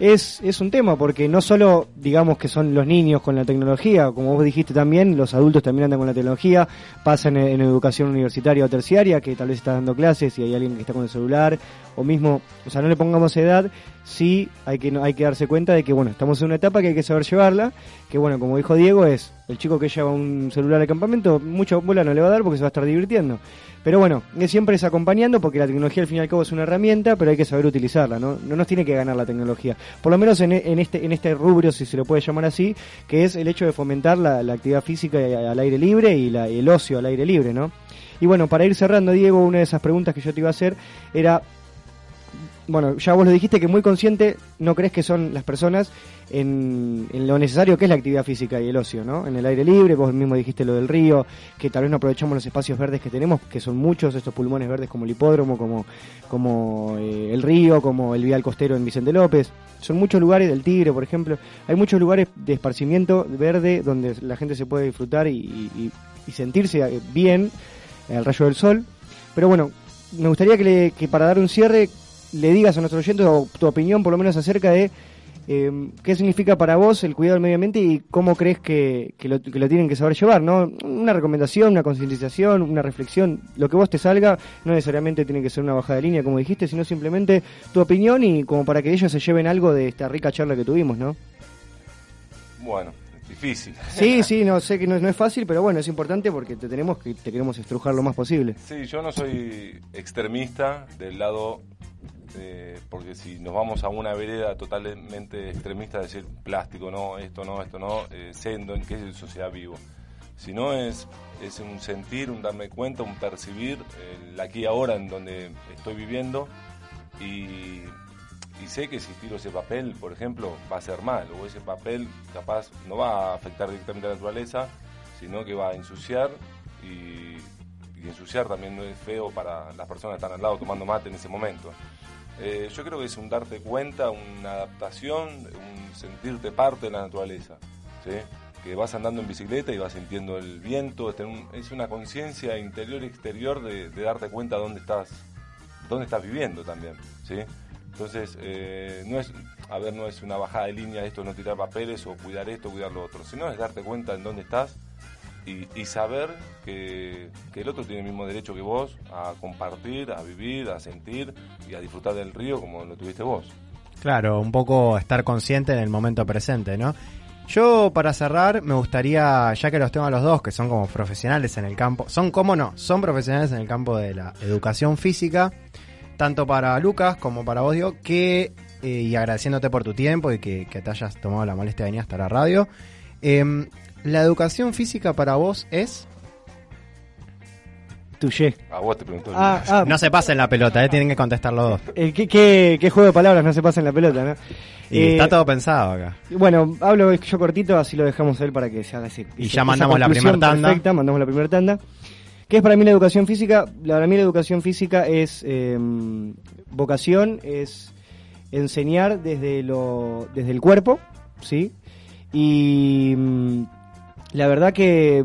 S3: Es, es un tema, porque no solo digamos que son los niños con la tecnología, como vos dijiste también, los adultos también andan con la tecnología, pasan en, educación universitaria o terciaria, que tal vez está dando clases y hay alguien que está con el celular, o mismo, o sea, no le pongamos edad, sí hay que, hay que darse cuenta de que, bueno, estamos en una etapa que hay que saber llevarla, que bueno, como dijo Diego, es el chico que lleva un celular al campamento, mucho bola no le va a dar porque se va a estar divirtiendo. Pero bueno, siempre es acompañando porque la tecnología al fin y al cabo es una herramienta, pero hay que saber utilizarla, ¿no? No nos tiene que ganar la tecnología. Por lo menos en, este, en este rubro, si se lo puede llamar así, que es el hecho de fomentar la, actividad física al aire libre y la, el ocio al aire libre, ¿no? Y bueno, para ir cerrando, Diego, una de esas preguntas que yo te iba a hacer era bueno, ya vos lo dijiste que muy consciente no crees que son las personas en, lo necesario que es la actividad física y el ocio, ¿no? En el aire libre, vos mismo dijiste lo del río, que tal vez no aprovechamos los espacios verdes que tenemos, que son muchos estos pulmones verdes como el hipódromo, como, como eh, el río, como el vial costero en Vicente López. Son muchos lugares, del Tigre, por ejemplo. Hay muchos lugares de esparcimiento verde donde la gente se puede disfrutar y, sentirse bien al rayo del sol. Pero bueno, me gustaría que, que para dar un cierre le digas a nuestros oyentes tu opinión por lo menos acerca de eh, qué significa para vos el cuidado del medio ambiente y cómo crees que, lo, tienen que saber llevar, ¿no? Una recomendación, una concientización, una reflexión, lo que vos te salga, no necesariamente tiene que ser una bajada de línea, como dijiste, sino simplemente tu opinión y como para que ellos se lleven algo de esta rica charla que tuvimos, ¿no?
S5: Bueno, difícil.
S3: Sí, sí, no sé que no, no, es fácil, pero bueno, es importante porque te tenemos que te queremos estrujar lo más posible.
S5: Sí, yo no soy extremista del lado eh, porque si nos vamos a una vereda totalmente extremista, de decir plástico, no, esto no, esto no, eh, siendo en qué sociedad vivo. Si no es, es un sentir, un darme cuenta, un percibir el aquí ahora en donde estoy viviendo y, sé que si tiro ese papel, por ejemplo, va a ser mal, o ese papel capaz no va a afectar directamente a la naturaleza, sino que va a ensuciar y ensuciar también no es feo para las personas que están al lado tomando mate en ese momento. Eh, yo creo que es un darte cuenta, una adaptación, un sentirte parte de la naturaleza. Que vas andando en bicicleta y vas sintiendo el viento, es una conciencia interior y exterior de, darte cuenta dónde estás, dónde estás viviendo también. ¿sí? Entonces, eh, no es, a ver, no es una bajada de línea esto, no tirar papeles o cuidar esto, cuidar lo otro, sino es darte cuenta en dónde estás y, saber que, el otro tiene el mismo derecho que vos a compartir, a vivir, a sentir y a disfrutar del río como lo tuviste vos.
S4: Claro, un poco estar consciente en el momento presente, ¿no? Yo para cerrar me gustaría, ya que los tengo a los dos, que son como profesionales en el campo, son como no, son profesionales en el campo de la educación física, tanto para Lucas como para vos, Diego, que, eh, y agradeciéndote por tu tiempo y que, te hayas tomado la molestia de venir hasta la radio, eh, ¿La educación física para vos es?
S3: Tuye.
S5: A vos te pregunto.
S4: Ah, ah. no se pasen la pelota, ¿eh? tienen que contestar los dos.
S3: Eh, ¿qué, juego de palabras no se pasa en la pelota, no?
S4: Y está eh, todo pensado acá.
S3: Bueno, hablo yo cortito, así lo dejamos a él para que se haga así.
S4: Y, ya mandamos la primera tanda.
S3: Perfecta, mandamos la primera tanda. ¿Qué es para mí la educación física? Para mí la educación física es em, vocación, es enseñar desde, lo, desde el cuerpo, ¿sí? Y mm, la verdad que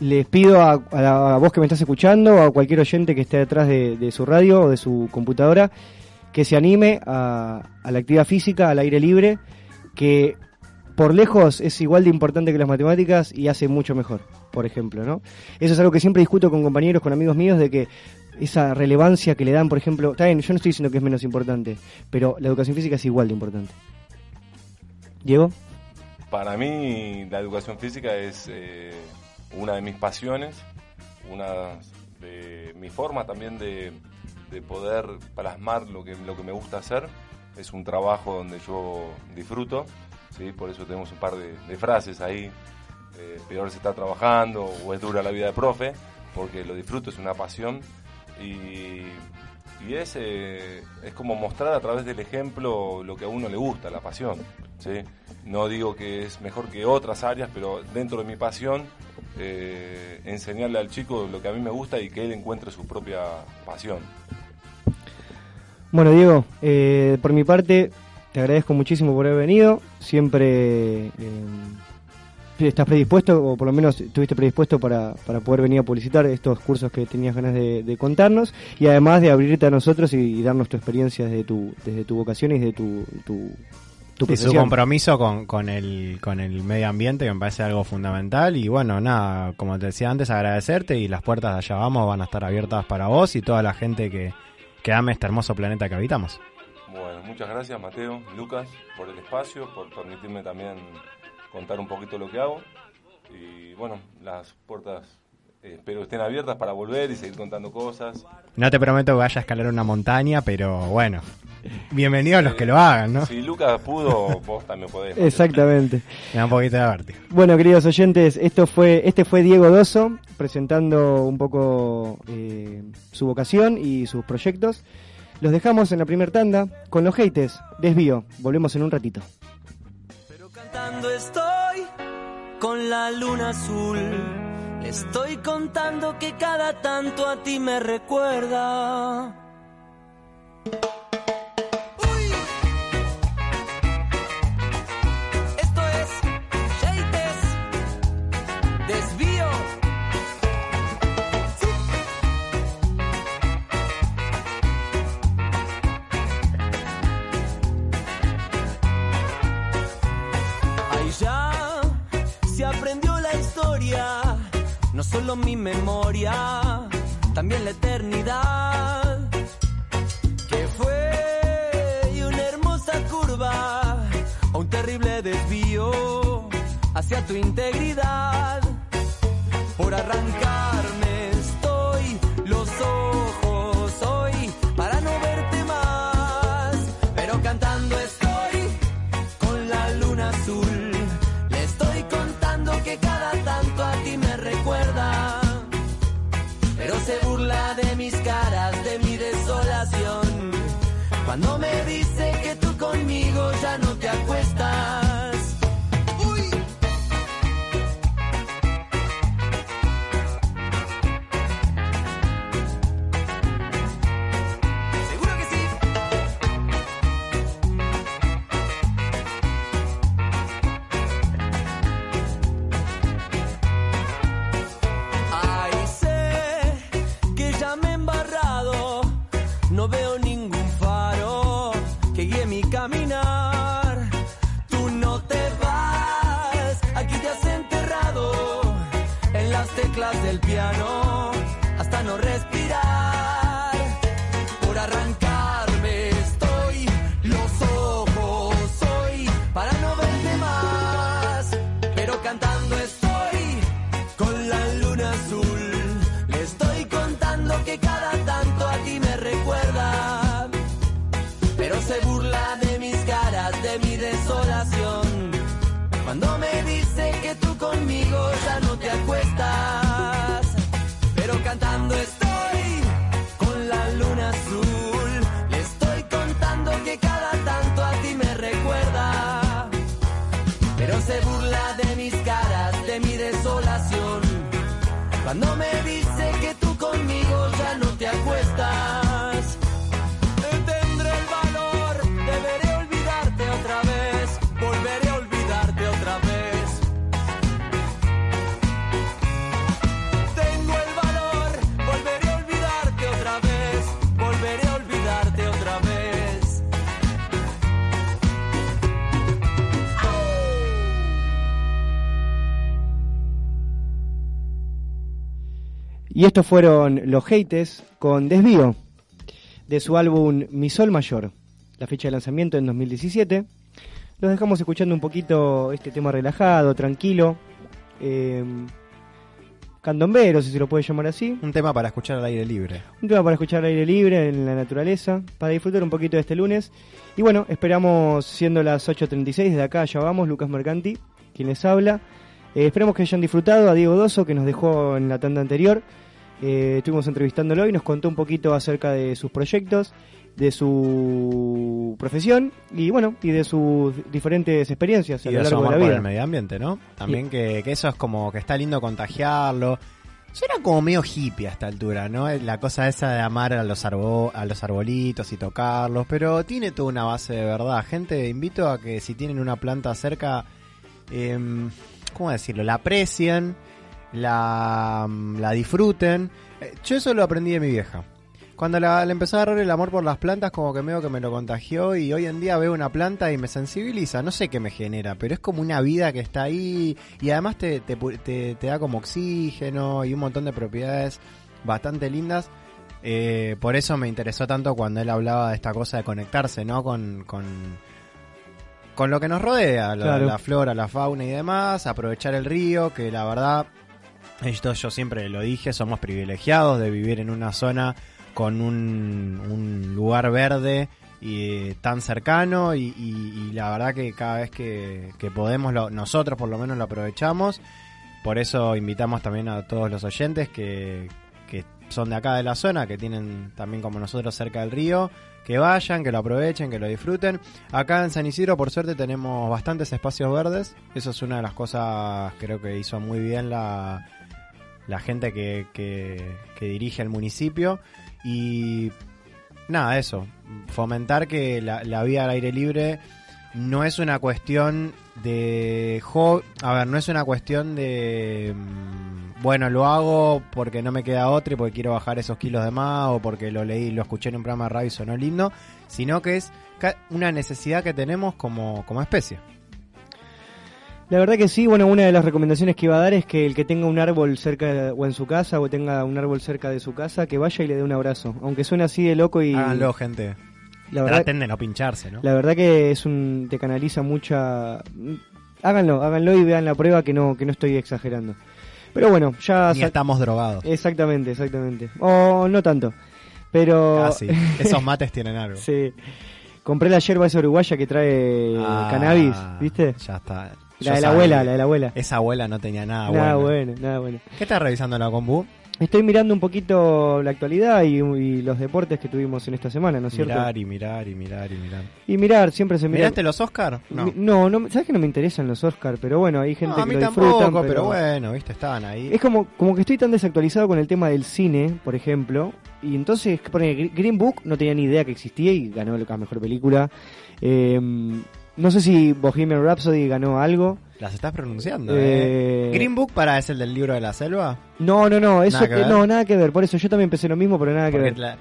S3: les pido a, a, vos que me estás escuchando, a cualquier oyente que esté detrás de, su radio o de su computadora, que se anime a, la actividad física, al aire libre, que por lejos es igual de importante que las matemáticas y hace mucho mejor, por ejemplo, ¿no? Eso es algo que siempre discuto con compañeros, con amigos míos, de que esa relevancia que le dan, por ejemplo, bien, yo no estoy diciendo que es menos importante, pero la educación física es igual de importante. Diego.
S5: Para mí la educación física es eh, una de mis pasiones, una de mi forma también de, poder plasmar lo que, lo que me gusta hacer. Es un trabajo donde yo disfruto, ¿sí? por eso tenemos un par de, frases ahí. Eh, peor se está trabajando o es dura la vida de profe, porque lo disfruto, es una pasión. Y, y es, eh, es como mostrar a través del ejemplo lo que a uno le gusta, la pasión. ¿Sí? No digo que es mejor que otras áreas, pero dentro de mi pasión, eh, enseñarle al chico lo que a mí me gusta y que él encuentre su propia pasión.
S3: Bueno, Diego, eh, por mi parte, te agradezco muchísimo por haber venido. Siempre eh, estás predispuesto, o por lo menos estuviste predispuesto para, para poder venir a publicitar estos cursos que tenías ganas de, contarnos, y además de abrirte a nosotros y, darnos tu experiencia desde tu, desde tu vocación y desde tu, tu,
S4: y su compromiso con, con, el, con el medio ambiente, que me parece algo fundamental. Y bueno, nada, como te decía antes, agradecerte y las puertas de allá vamos van a estar abiertas para vos y toda la gente que, que ame este hermoso planeta que habitamos.
S5: Bueno, muchas gracias Mateo, Lucas, por el espacio, por permitirme también contar un poquito lo que hago. Y bueno, las puertas espero estén abiertas para volver y seguir contando cosas.
S4: No te prometo que vaya a escalar una montaña, pero bueno, bienvenidos los que lo hagan, ¿no?
S5: Si Lucas pudo, vos también podés.
S3: Exactamente.
S4: Me da un poquito de vértigo.
S3: Bueno, queridos oyentes, esto fue, este fue Diego Doso presentando un poco eh, su vocación y sus proyectos. Los dejamos en la primera tanda con los haters. Desvío. Volvemos en un ratito.
S6: Pero cantando estoy con la luna azul. Estoy contando que cada tanto a ti me recuerda. Solo mi memoria, también la eternidad, que fue una hermosa curva o un terrible desvío hacia tu integridad, por arrancarme Cuando me dice que tú conmigo ya no te acuestas. desolación. Cuando me dice que tú conmigo ya no te acuestas.
S3: Y estos fueron los Hates con Desvío, de su álbum Mi Sol Mayor, la fecha de lanzamiento en 2017. Los dejamos escuchando un poquito este tema relajado, tranquilo, eh, candombero, si se lo puede llamar así.
S4: Un tema para escuchar al aire libre.
S3: Un tema para escuchar al aire libre, en la naturaleza, para disfrutar un poquito de este lunes. Y bueno, esperamos, siendo las 8.36, desde acá ya vamos, Lucas Mercanti, quien les habla. Eh, esperamos que hayan disfrutado a Diego Doso, que nos dejó en la tanda anterior. Eh, estuvimos entrevistándolo y nos contó un poquito acerca de sus proyectos, de su profesión y bueno, y de sus diferentes experiencias
S4: a lo largo de la vida. el medio ambiente, ¿no? También que, eso es como que está lindo contagiarlo. Suena como medio hippie a esta altura, ¿no? La cosa esa de amar a los, a los arbolitos y tocarlos, pero tiene toda una base de verdad. Gente, invito a que si tienen una planta cerca, eh, ¿cómo decirlo? La aprecien, la, la disfruten. Eh, Yo eso lo aprendí de mi vieja. Cuando la, le empezó a agarrar el amor por las plantas, como que medio que me lo contagió y hoy en día veo una planta y me sensibiliza. No sé qué me genera, pero es como una vida que está ahí y además te, te, te- te da como oxígeno y un montón de propiedades bastante lindas. Eh, por eso me interesó tanto cuando él hablaba de esta cosa de conectarse, ¿no? Con, con, con lo que nos rodea, la,
S3: Claro.
S4: la flora, la fauna y demás, aprovechar el río, que la verdad, esto yo siempre lo dije, somos privilegiados de vivir en una zona con un, lugar verde y tan cercano y, la verdad que cada vez que, que podemos, lo- nosotros por lo menos lo aprovechamos. Por eso invitamos también a todos los oyentes que, que son de acá de la zona, que tienen también como nosotros cerca del río, que vayan, que lo aprovechen, que lo disfruten. Acá en San Isidro, por suerte, tenemos bastantes espacios verdes. Eso es una de las cosas, creo que hizo muy bien la, la gente que, que, que dirige el municipio. Y nada, eso. Fomentar que la, la vida al aire libre no es una cuestión de a ver, no es una cuestión de mm, bueno, lo hago porque no me queda otra y porque quiero bajar esos kilos de más o porque lo leí, lo escuché en un programa de radio y sonó lindo, sino que es una necesidad que tenemos como, como especie.
S3: La verdad que sí, bueno, una de las recomendaciones que iba a dar es que el que tenga un árbol cerca de- o en su casa o tenga un árbol cerca de su casa, que vaya y le dé un abrazo. Aunque suene así de loco y
S4: Háganlo, gente.
S3: la verdad,
S4: Traten de no pincharse, ¿no?
S3: la verdad que es un te canaliza mucha háganlo, háganlo y vean la prueba que no que no estoy exagerando. Pero bueno, ya
S4: Ni estamos drogados.
S3: exactamente, exactamente. O no tanto. Pero
S4: Ah, sí. Esos mates tienen algo.
S3: sí. Compré la yerba esa uruguaya que trae
S4: Ah,
S3: cannabis, ¿viste?
S4: Ya está.
S3: La de la abuela, la de la abuela.
S4: Esa abuela no tenía nada,
S3: nada
S4: bueno.
S3: bueno, nada bueno.
S4: ¿Qué estás revisando en la compu?
S3: Estoy mirando un poquito la actualidad y, y los deportes que tuvimos en esta semana, ¿no es cierto?
S4: Mirar y mirar y mirar y mirar.
S3: Y mirar, siempre se mira.
S4: ¿Miraste los Oscar? No.
S3: Mi- No, no, sabes que no me interesan los Oscars, pero bueno, hay gente
S4: No, a
S3: que
S4: mí
S3: lo
S4: tampoco,
S3: disfrutan.
S4: pero... bueno, viste, estaban ahí.
S3: Es como, como que estoy tan desactualizado con el tema del cine, por ejemplo, y entonces pone Gr- Green Book, no tenía ni idea que existía y ganó la mejor película. Eh, no sé si Bohemian Rhapsody ganó algo.
S4: Las estás pronunciando,
S3: Eh,
S4: eh. Green Book para es el del libro de la selva.
S3: No, no, no, eso
S4: Nada que
S3: eh, no, nada que ver. Por eso yo también pensé lo mismo, pero nada que ver.
S4: la-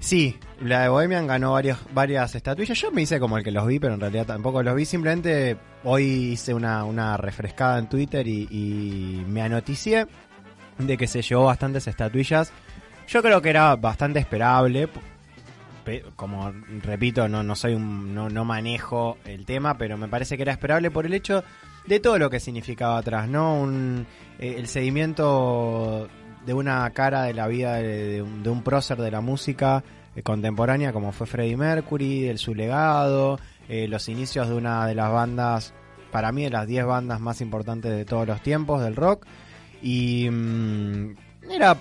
S4: Sí, la de Bohemian ganó varios, varias estatuillas. Yo me hice como el que los vi, pero en realidad tampoco los vi. Simplemente hoy hice una, una refrescada en Twitter y, y me anoticié de que se llevó bastantes estatuillas. Yo creo que era bastante esperable. Como repito, no, no soy un, no, no manejo el tema, pero me parece que era esperable por el hecho de todo lo que significaba atrás, ¿no? Un, eh, el seguimiento de una cara de la vida de, de un, de un prócer de la música eh, contemporánea como fue Freddie Mercury, el su legado, eh, los inicios de una de las bandas, para mí de las 10 bandas más importantes de todos los tiempos del rock, y mm, era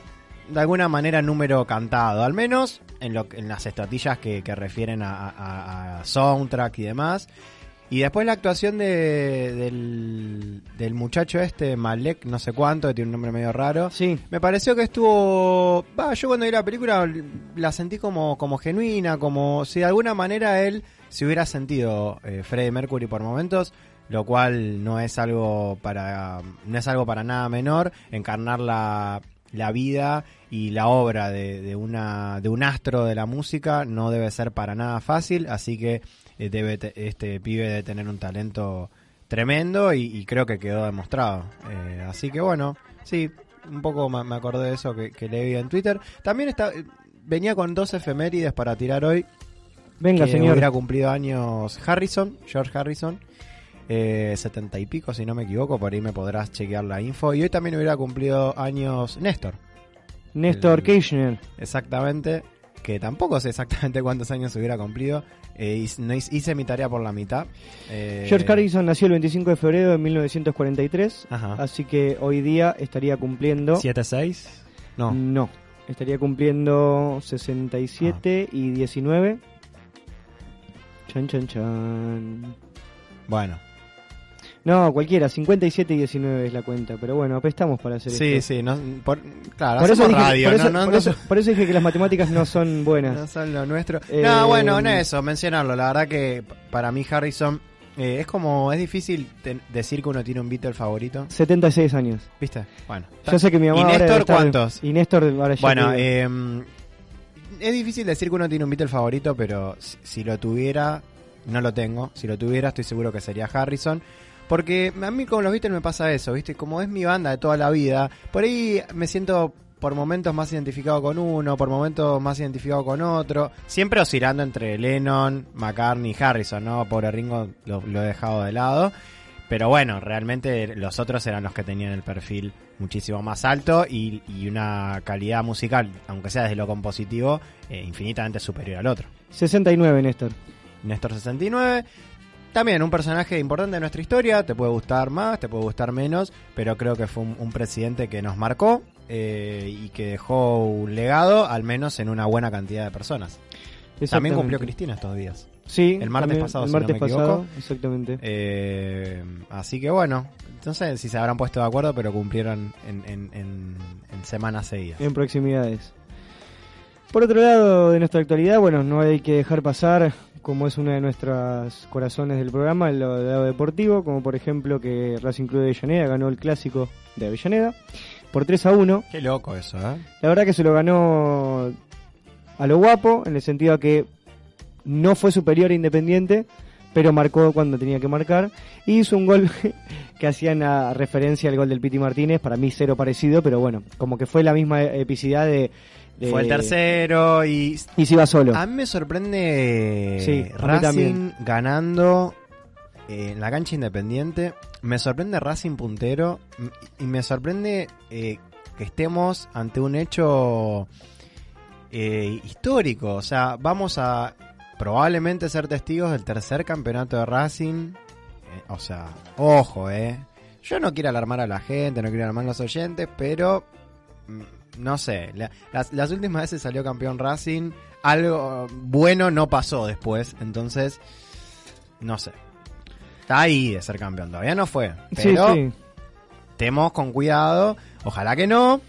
S4: de alguna manera número cantado, al menos en, lo, en las estatillas que, que refieren a, a- a soundtrack y demás. Y después la actuación de, del, del muchacho este, Malek, no sé cuánto, que tiene un nombre medio raro.
S3: Sí,
S4: Me pareció que estuvo. Va, yo cuando vi la película la sentí como, como genuina, como si de alguna manera él se hubiera sentido eh, Freddie Mercury por momentos, lo cual no es algo para no es algo para nada menor encarnar la, la vida y la obra de, de una de un astro de la música no debe ser para nada fácil, así que eh, debe te- este pibe de tener un talento tremendo y, y creo que quedó demostrado. Eh, así que bueno, sí, un poco me, me acordé de eso que, que leí en Twitter. También está, venía con dos efemérides para tirar hoy.
S3: venga,
S4: que
S3: señor.
S4: hubiera cumplido años Harrison, George Harrison, eh, setenta y pico si no me equivoco, por ahí me podrás chequear la info. Y hoy también hubiera cumplido años Néstor,
S3: Néstor
S4: el-
S3: Kirchner.
S4: exactamente, que tampoco sé exactamente cuántos años hubiera cumplido. Eh, hice, mi tarea por la mitad. Eh,
S3: George Harrison nació el 25 de febrero de 1943,
S4: Ajá.
S3: así que hoy día estaría cumpliendo...
S4: 7-6. No.
S3: No, estaría cumpliendo 67
S4: Ah.
S3: y 19. Chan, chan, chan.
S4: Bueno.
S3: No, cualquiera, 57 y 19 es la cuenta, pero bueno, apestamos para hacer
S4: Sí,
S3: esto.
S4: sí. No, por, claro,
S3: Por eso, dije,
S4: radio,
S3: por, eso,
S4: no, no,
S3: por
S4: no
S3: eso- por eso dije que las matemáticas no son buenas.
S4: No son lo nuestro.
S3: Eh,
S4: no, bueno, no eso, mencionarlo. La verdad que para mí Harrison Eh, es como, es difícil decir que uno tiene un Beatle favorito.
S3: 76 años.
S4: ¿Viste? Bueno.
S3: Yo sé que mi mamá
S4: ¿Y Néstor cuántos?
S3: Y Néstor ahora ya
S4: Bueno, eh, es difícil decir que uno tiene un Beatle favorito, pero si, lo tuviera, no lo tengo. Si lo tuviera, estoy seguro que sería Harrison. Porque a mí con los Beatles me pasa eso, ¿viste? Como es mi banda de toda la vida, por ahí me siento por momentos más identificado con uno, por momentos más identificado con otro. Siempre oscilando entre Lennon, McCartney y Harrison, ¿no? Pobre Ringo lo, he dejado de lado. Pero bueno, realmente los otros eran los que tenían el perfil muchísimo más alto y, una calidad musical, aunque sea desde lo compositivo, eh, infinitamente superior al otro.
S3: 69, Néstor.
S4: Néstor 69. También un personaje importante de nuestra historia, te puede gustar más, te puede gustar menos, pero creo que fue un, presidente que nos marcó eh, y que dejó un legado, al menos en una buena cantidad de personas. También cumplió Cristina estos días.
S3: Sí,
S4: el martes pasado,
S3: el martes pasado, exactamente.
S4: Eh, así que bueno, no sé si se habrán puesto de acuerdo, pero cumplieron en, en, en, semanas seguidas.
S3: En proximidades. Por otro lado, de nuestra actualidad, bueno, no hay que dejar pasar, como es uno de nuestros corazones del programa, el lado deportivo, como por ejemplo que Racing Club de Avellaneda ganó el clásico de Avellaneda por 3 a 1.
S4: Qué loco eso, ¿eh?
S3: La verdad que se lo ganó a lo guapo, en el sentido de que no fue superior a Independiente, pero marcó cuando tenía que marcar. Y hizo un gol que hacían a referencia al gol del Piti Martínez, para mí cero parecido, pero bueno, como que fue la misma epicidad de...
S4: fue el tercero y...
S3: Y se iba solo.
S4: A mí me sorprende Racing ganando en la cancha independiente. Me sorprende Racing puntero y me sorprende eh, que estemos ante un hecho eh, histórico. O sea, vamos a probablemente ser testigos del tercer campeonato de Racing. Eh, o sea, ojo, eh. Yo no quiero alarmar a la gente, no quiero alarmar a los oyentes, pero mm, no sé. las, últimas veces salió campeón Racing, algo bueno no pasó después, entonces no sé. Está ahí de ser campeón, todavía no fue, pero sí, temos con cuidado. Ojalá que no,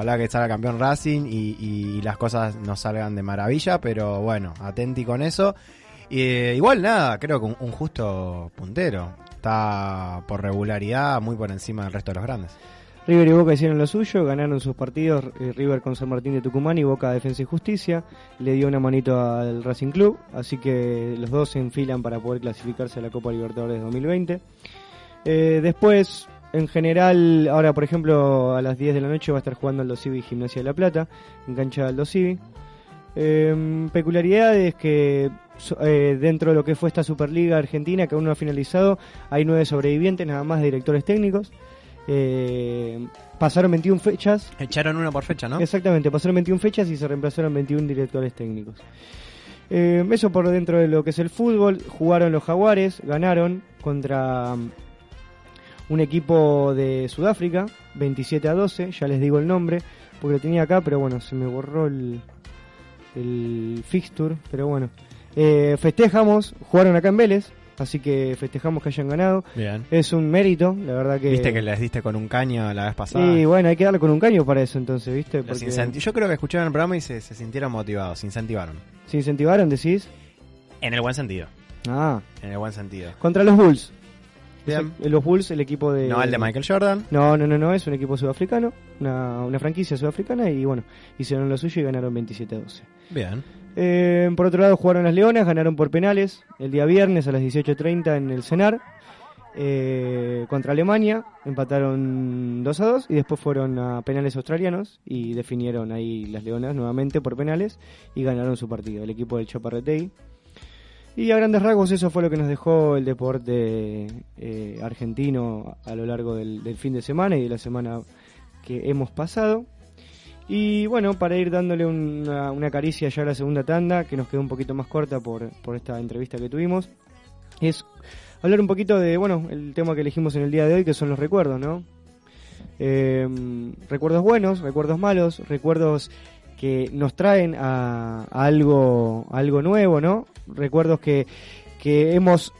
S4: Ojalá que salga campeón Racing y, las cosas no salgan de maravilla, pero bueno, atenti con eso. Eh, igual nada, creo que un, justo puntero. Está por regularidad muy por encima del resto de los grandes.
S3: River y Boca hicieron lo suyo, ganaron sus partidos, eh, River con San Martín de Tucumán y Boca Defensa y Justicia, le dio una manito al Racing Club, así que los dos se enfilan para poder clasificarse a la Copa Libertadores 2020. Eh, después, en general, ahora por ejemplo a las 10 de la noche va a estar jugando Aldo Civi Gimnasia de la Plata, en cancha Aldo Civi. Eh, peculiaridades que eh, dentro de lo que fue esta Superliga Argentina, que aún no ha finalizado, hay nueve sobrevivientes, nada más de directores técnicos. Eh, pasaron 21 fechas.
S4: Echaron uno por fecha, ¿no?
S3: Exactamente, pasaron 21 fechas y se reemplazaron 21 directores técnicos. Eh, eso por dentro de lo que es el fútbol. Jugaron los Jaguares, ganaron contra un equipo de Sudáfrica, 27 a 12, ya les digo el nombre, porque lo tenía acá, pero bueno, se me borró el, el fixture, pero bueno. Eh, festejamos, jugaron acá en Vélez, así que festejamos que hayan ganado.
S4: Bien.
S3: Es un mérito, la verdad que...
S4: Viste que les diste con un caño la vez pasada.
S3: Sí, bueno, hay que darle con un caño para eso entonces, ¿viste?
S4: Yo creo que escucharon el programa y se, se sintieron motivados, se incentivaron.
S3: ¿Se incentivaron, decís?
S4: En el buen sentido.
S3: Ah.
S4: En el buen sentido.
S3: Contra los Bulls. Los Bulls, el equipo de...
S4: No, el de Michael Jordan.
S3: No, no, no, no, es un equipo sudafricano, una, una franquicia sudafricana y bueno, hicieron lo suyo y ganaron 27 a 12.
S4: Bien.
S3: Eh, por otro lado jugaron las Leonas, ganaron por penales el día viernes a las 18.30 en el CENAR. Eh, contra Alemania, empataron 2 a 2 y después fueron a penales australianos y definieron ahí las Leonas nuevamente por penales y ganaron su partido, el equipo del Chaparretei y a grandes rasgos eso fue lo que nos dejó el deporte eh, argentino a lo largo del, fin de semana y de la semana que hemos pasado. Y bueno, para ir dándole una, caricia ya a la segunda tanda, que nos quedó un poquito más corta por, esta entrevista que tuvimos, es hablar un poquito de, bueno, el tema que elegimos en el día de hoy, que son los recuerdos, ¿no? Em, recuerdos buenos, recuerdos malos, recuerdos que nos traen a, algo, algo nuevo, ¿no? Recuerdos que, que hemos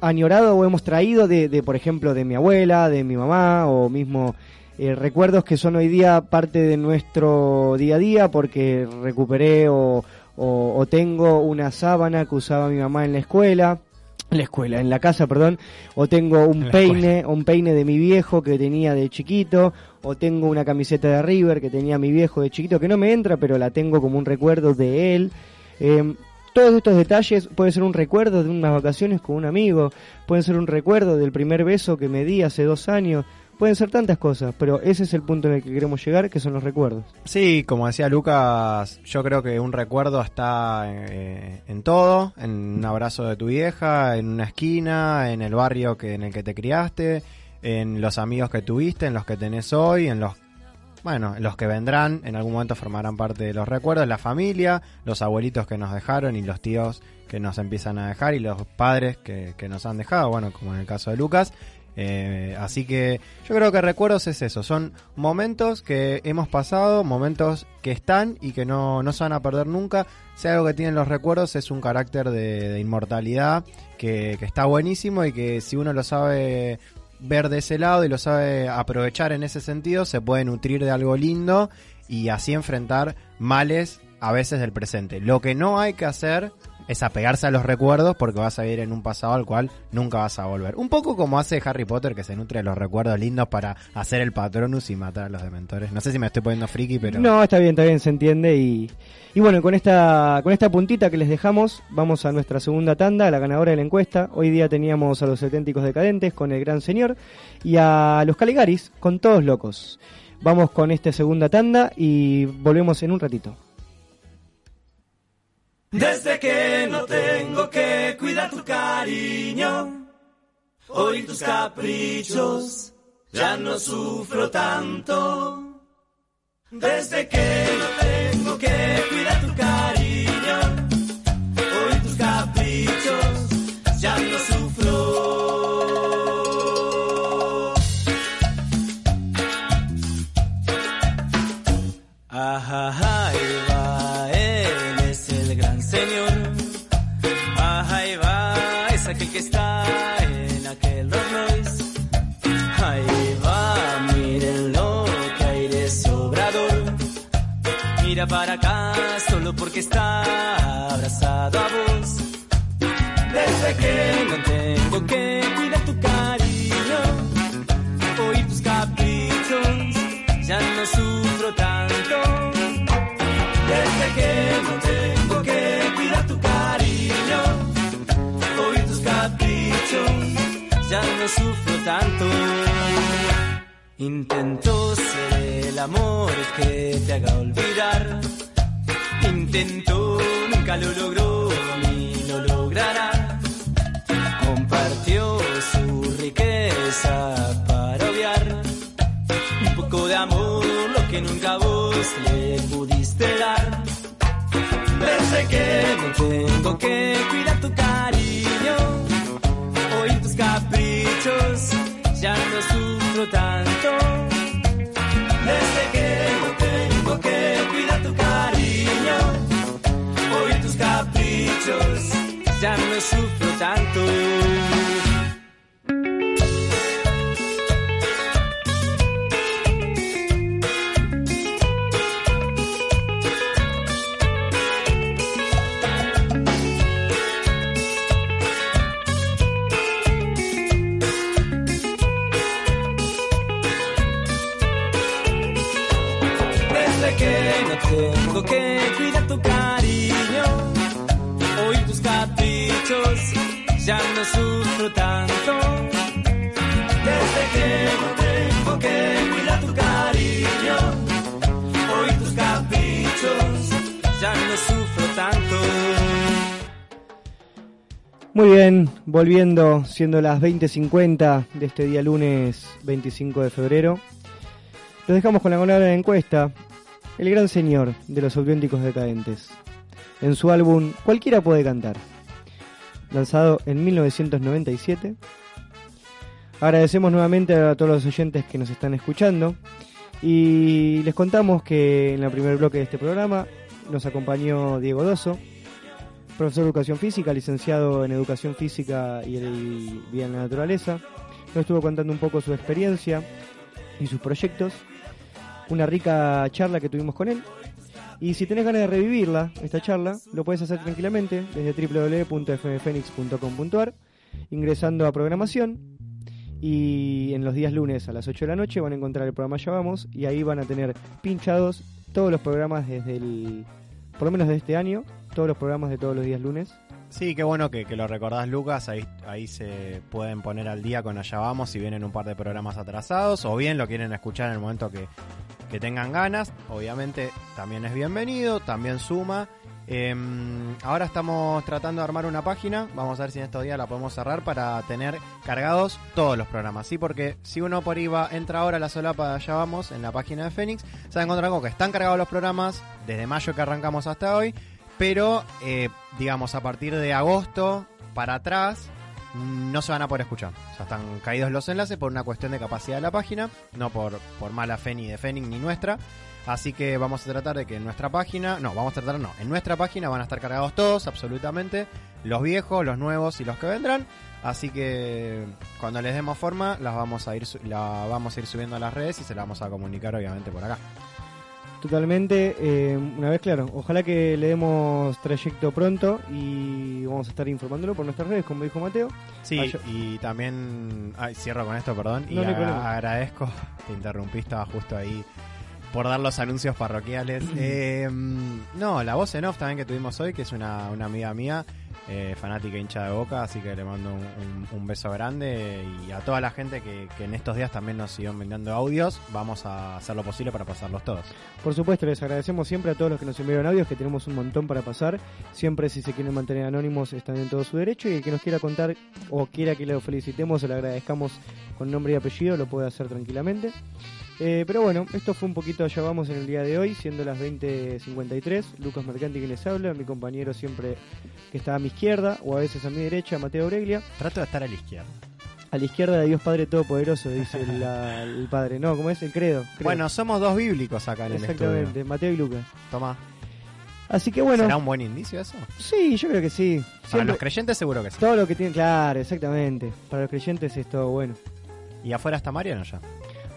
S3: añorado o hemos traído de, por ejemplo, de mi abuela, de mi mamá, o mismo eh, recuerdos que son hoy día parte de nuestro día a día porque recuperé o, o, tengo una sábana que usaba mi mamá en la escuela. la escuela, en la casa, perdón, o tengo un peine, un peine de mi viejo que tenía de chiquito, o tengo una camiseta de River que tenía mi viejo de chiquito, que no me entra, pero la tengo como un recuerdo de él. Em, todos estos detalles pueden ser un recuerdo de unas vacaciones con un amigo, pueden ser un recuerdo del primer beso que me di hace dos años, pueden ser tantas cosas, pero ese es el punto en el que queremos llegar, que son los recuerdos.
S4: Sí, como decía Lucas, yo creo que un recuerdo está eh, en todo, en un abrazo de tu vieja, en una esquina, en el barrio que en el que te criaste, en los amigos que tuviste, en los que tenés hoy, en los bueno, en los que vendrán, en algún momento formarán parte de los recuerdos, la familia, los abuelitos que nos dejaron y los tíos que nos empiezan a dejar y los padres que, que nos han dejado, bueno, como en el caso de Lucas, eh, así que yo creo que recuerdos es eso, son momentos que hemos pasado, momentos que están y que no, no se van a perder nunca. Si algo que tienen los recuerdos es un carácter de, inmortalidad que, que, está buenísimo y que si uno lo sabe ver de ese lado y lo sabe aprovechar en ese sentido, se puede nutrir de algo lindo y así enfrentar males a veces del presente. Lo que no hay que hacer es apegarse a los recuerdos porque vas a vivir en un pasado al cual nunca vas a volver. Un poco como hace Harry Potter que se nutre de los recuerdos lindos para hacer el patronus y matar a los dementores. No sé si me estoy poniendo friki, pero...
S3: No, está bien, está bien, se entiende y... Y bueno, con esta, con esta puntita que les dejamos, vamos a nuestra segunda tanda, la ganadora de la encuesta. Hoy día teníamos a los auténticos decadentes con el gran señor y a los Caligaris con todos locos. Vamos con esta segunda tanda y volvemos en un ratito.
S6: Desde que no tengo que cuidar tu cariño, oír tus caprichos, ya no sufro tanto. Desde que no tengo que cuidar tu cariño, que no tengo que cuidar tu cariño ya no sufro tanto. Desde que no tengo que cuidar tu cariño, hoy tus caprichos, ya no sufro tanto.
S3: Muy bien, volviendo, siendo las 20.50 de este día lunes 25 de febrero. Los dejamos con la de la encuesta, el gran señor de los auténticos decadentes. En su álbum Cualquiera puede cantar lanzado en 1997. Agradecemos nuevamente a todos los oyentes que nos están escuchando y les contamos que en el primer bloque de este programa nos acompañó Diego Doso, profesor de educación física, licenciado en educación física y en la naturaleza. Nos estuvo contando un poco su experiencia y sus proyectos. Una rica charla que tuvimos con él y si tenés ganas de revivirla, esta charla, lo puedes hacer tranquilamente desde www.fmfenix.com.ar ingresando a programación y en los días lunes a las 8 de la noche van a encontrar el programa Ya Vamos y ahí van a tener pinchados todos los programas desde el, por lo menos de este año, todos los programas de todos los días lunes.
S4: Sí, qué bueno que, lo recordás, Lucas. Ahí, ahí se pueden poner al día con Allá Vamos si vienen un par de programas atrasados o bien lo quieren escuchar en el momento que, que tengan ganas. Obviamente también es bienvenido, también suma. Em, ahora estamos tratando de armar una página, vamos a ver si en estos días la podemos cerrar para tener cargados todos los programas, ¿sí? Porque si uno por ahí va, entra ahora a la solapa de allá vamos, en la página de Fénix, se va a encontrar con que están cargados los programas desde mayo que arrancamos hasta hoy, pero eh, digamos a partir de agosto para atrás no se van a poder escuchar. O sea, están caídos los enlaces por una cuestión de capacidad de la página, no por, por mala fe ni de Fénix ni nuestra. Así que vamos a tratar de que en nuestra página, no, vamos a tratar, no, en nuestra página van a estar cargados todos, absolutamente, los viejos, los nuevos y los que vendrán. Así que cuando les demos forma, las vamos a ir, la vamos a ir subiendo a las redes y se la vamos a comunicar obviamente por acá.
S3: Totalmente, eh, una vez claro, ojalá que le demos trayecto pronto y vamos a estar informándolo por nuestras redes, como dijo Mateo.
S4: Sí, y también, ay, cierro con esto, perdón, y agradezco, te interrumpí, estaba justo ahí por dar los anuncios parroquiales. Eh, no, la voz en off también que tuvimos hoy, que es una, una amiga mía, eh, fanática hincha de boca, así que le mando un, beso grande y a toda la gente que, en estos días también nos siguió enviando audios, vamos a hacer lo posible para pasarlos todos.
S3: Por supuesto, les agradecemos siempre a todos los que nos enviaron audios, que tenemos un montón para pasar. Siempre si se quieren mantener anónimos están en todo su derecho y el que nos quiera contar o quiera que le felicitemos o le agradezcamos con nombre y apellido lo puede hacer tranquilamente. Eh, pero bueno, esto fue un poquito allá vamos en el día de hoy, siendo las 20.53. Lucas Mercanti que les habla, mi compañero siempre que está a mi izquierda o a veces a mi derecha, Mateo Breglia.
S4: Trato de estar a la izquierda.
S3: A la izquierda de Dios Padre Todopoderoso, dice el, Padre. No, ¿cómo es? El credo,
S4: Bueno, somos dos bíblicos acá en el estudio.
S3: Exactamente, Mateo y Lucas.
S4: Tomá.
S3: Así que bueno.
S4: ¿Será un buen indicio eso?
S3: Sí, yo creo que sí.
S4: Para los creyentes seguro que sí.
S3: Todo lo que tiene, claro, exactamente. Para los creyentes es todo bueno.
S4: ¿Y afuera está Mariano ya?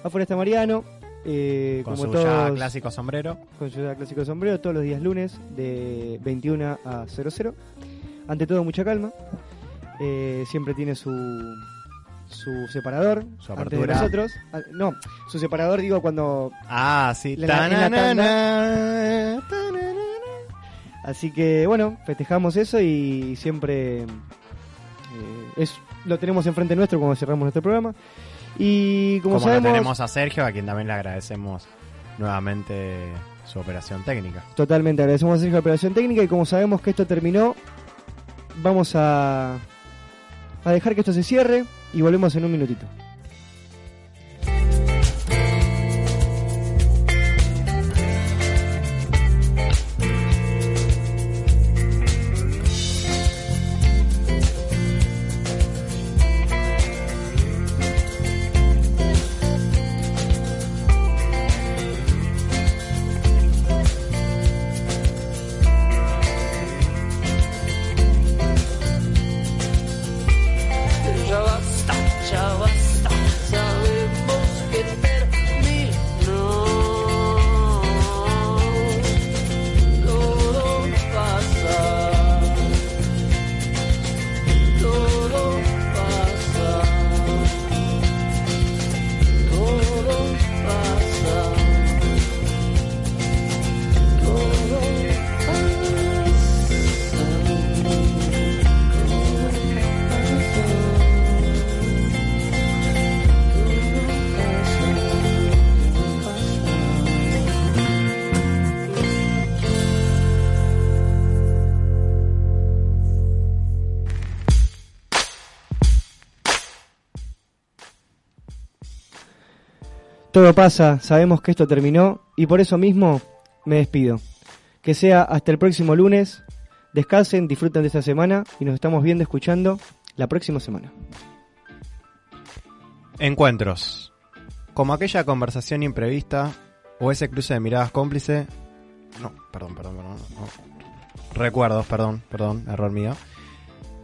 S3: Afuera está Mariano. Eh,
S4: con como su ya clásico sombrero.
S3: Con su ya clásico sombrero, todos los días lunes de 21 a 00. Ante todo, mucha calma. Eh, siempre tiene su su separador
S4: su apertura.
S3: nosotros. Ah, no, su separador digo cuando...
S4: Ah, sí.
S3: Así que bueno, festejamos eso y siempre eh, es lo tenemos enfrente nuestro cuando cerramos nuestro programa. Y como, sabemos,
S4: tenemos a Sergio, a quien también le agradecemos nuevamente su operación técnica.
S3: Totalmente, agradecemos a Sergio la operación técnica y como sabemos que esto terminó, vamos a, a dejar que esto se cierre y volvemos en un minutito. Todo pasa, sabemos que esto terminó y por eso mismo me despido. Que sea hasta el próximo lunes. Descansen, disfruten de esta semana y nos estamos viendo, escuchando la próxima semana.
S4: Encuentros. Como aquella conversación imprevista o ese cruce de miradas cómplice. No, perdón, perdón, perdón. Recuerdos, perdón, perdón, error mío.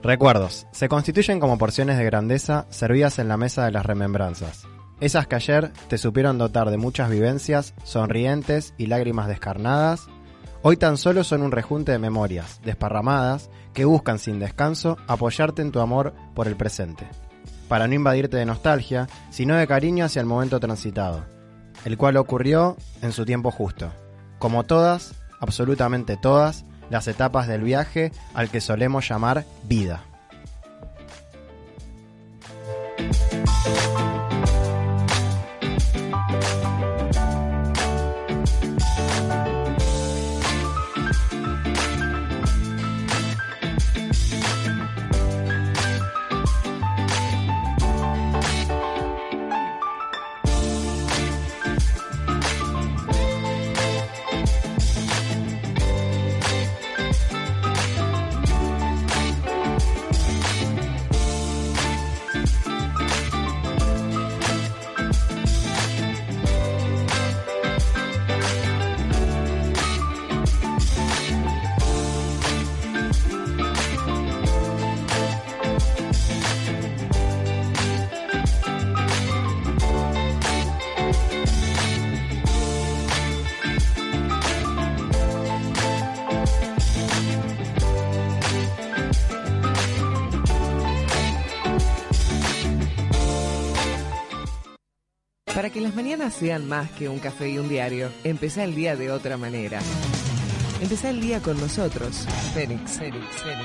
S4: Recuerdos. Se constituyen como porciones de grandeza servidas en la mesa de las remembranzas esas que ayer te supieron dotar de muchas vivencias, sonrientes y lágrimas descarnadas, Hoy tan solo son un rejunte de memorias, desparramadas, que buscan sin descanso apoyarte en tu amor por el presente, para no invadirte de nostalgia, sino de cariño hacia el momento transitado, el cual ocurrió en su tiempo justo, como todas, absolutamente todas, las etapas del viaje al que solemos llamar vida.
S7: Sean más que un café y un diario, empecé el día de otra manera. Empecé el día con nosotros, Fénix, Fénix, Fénix.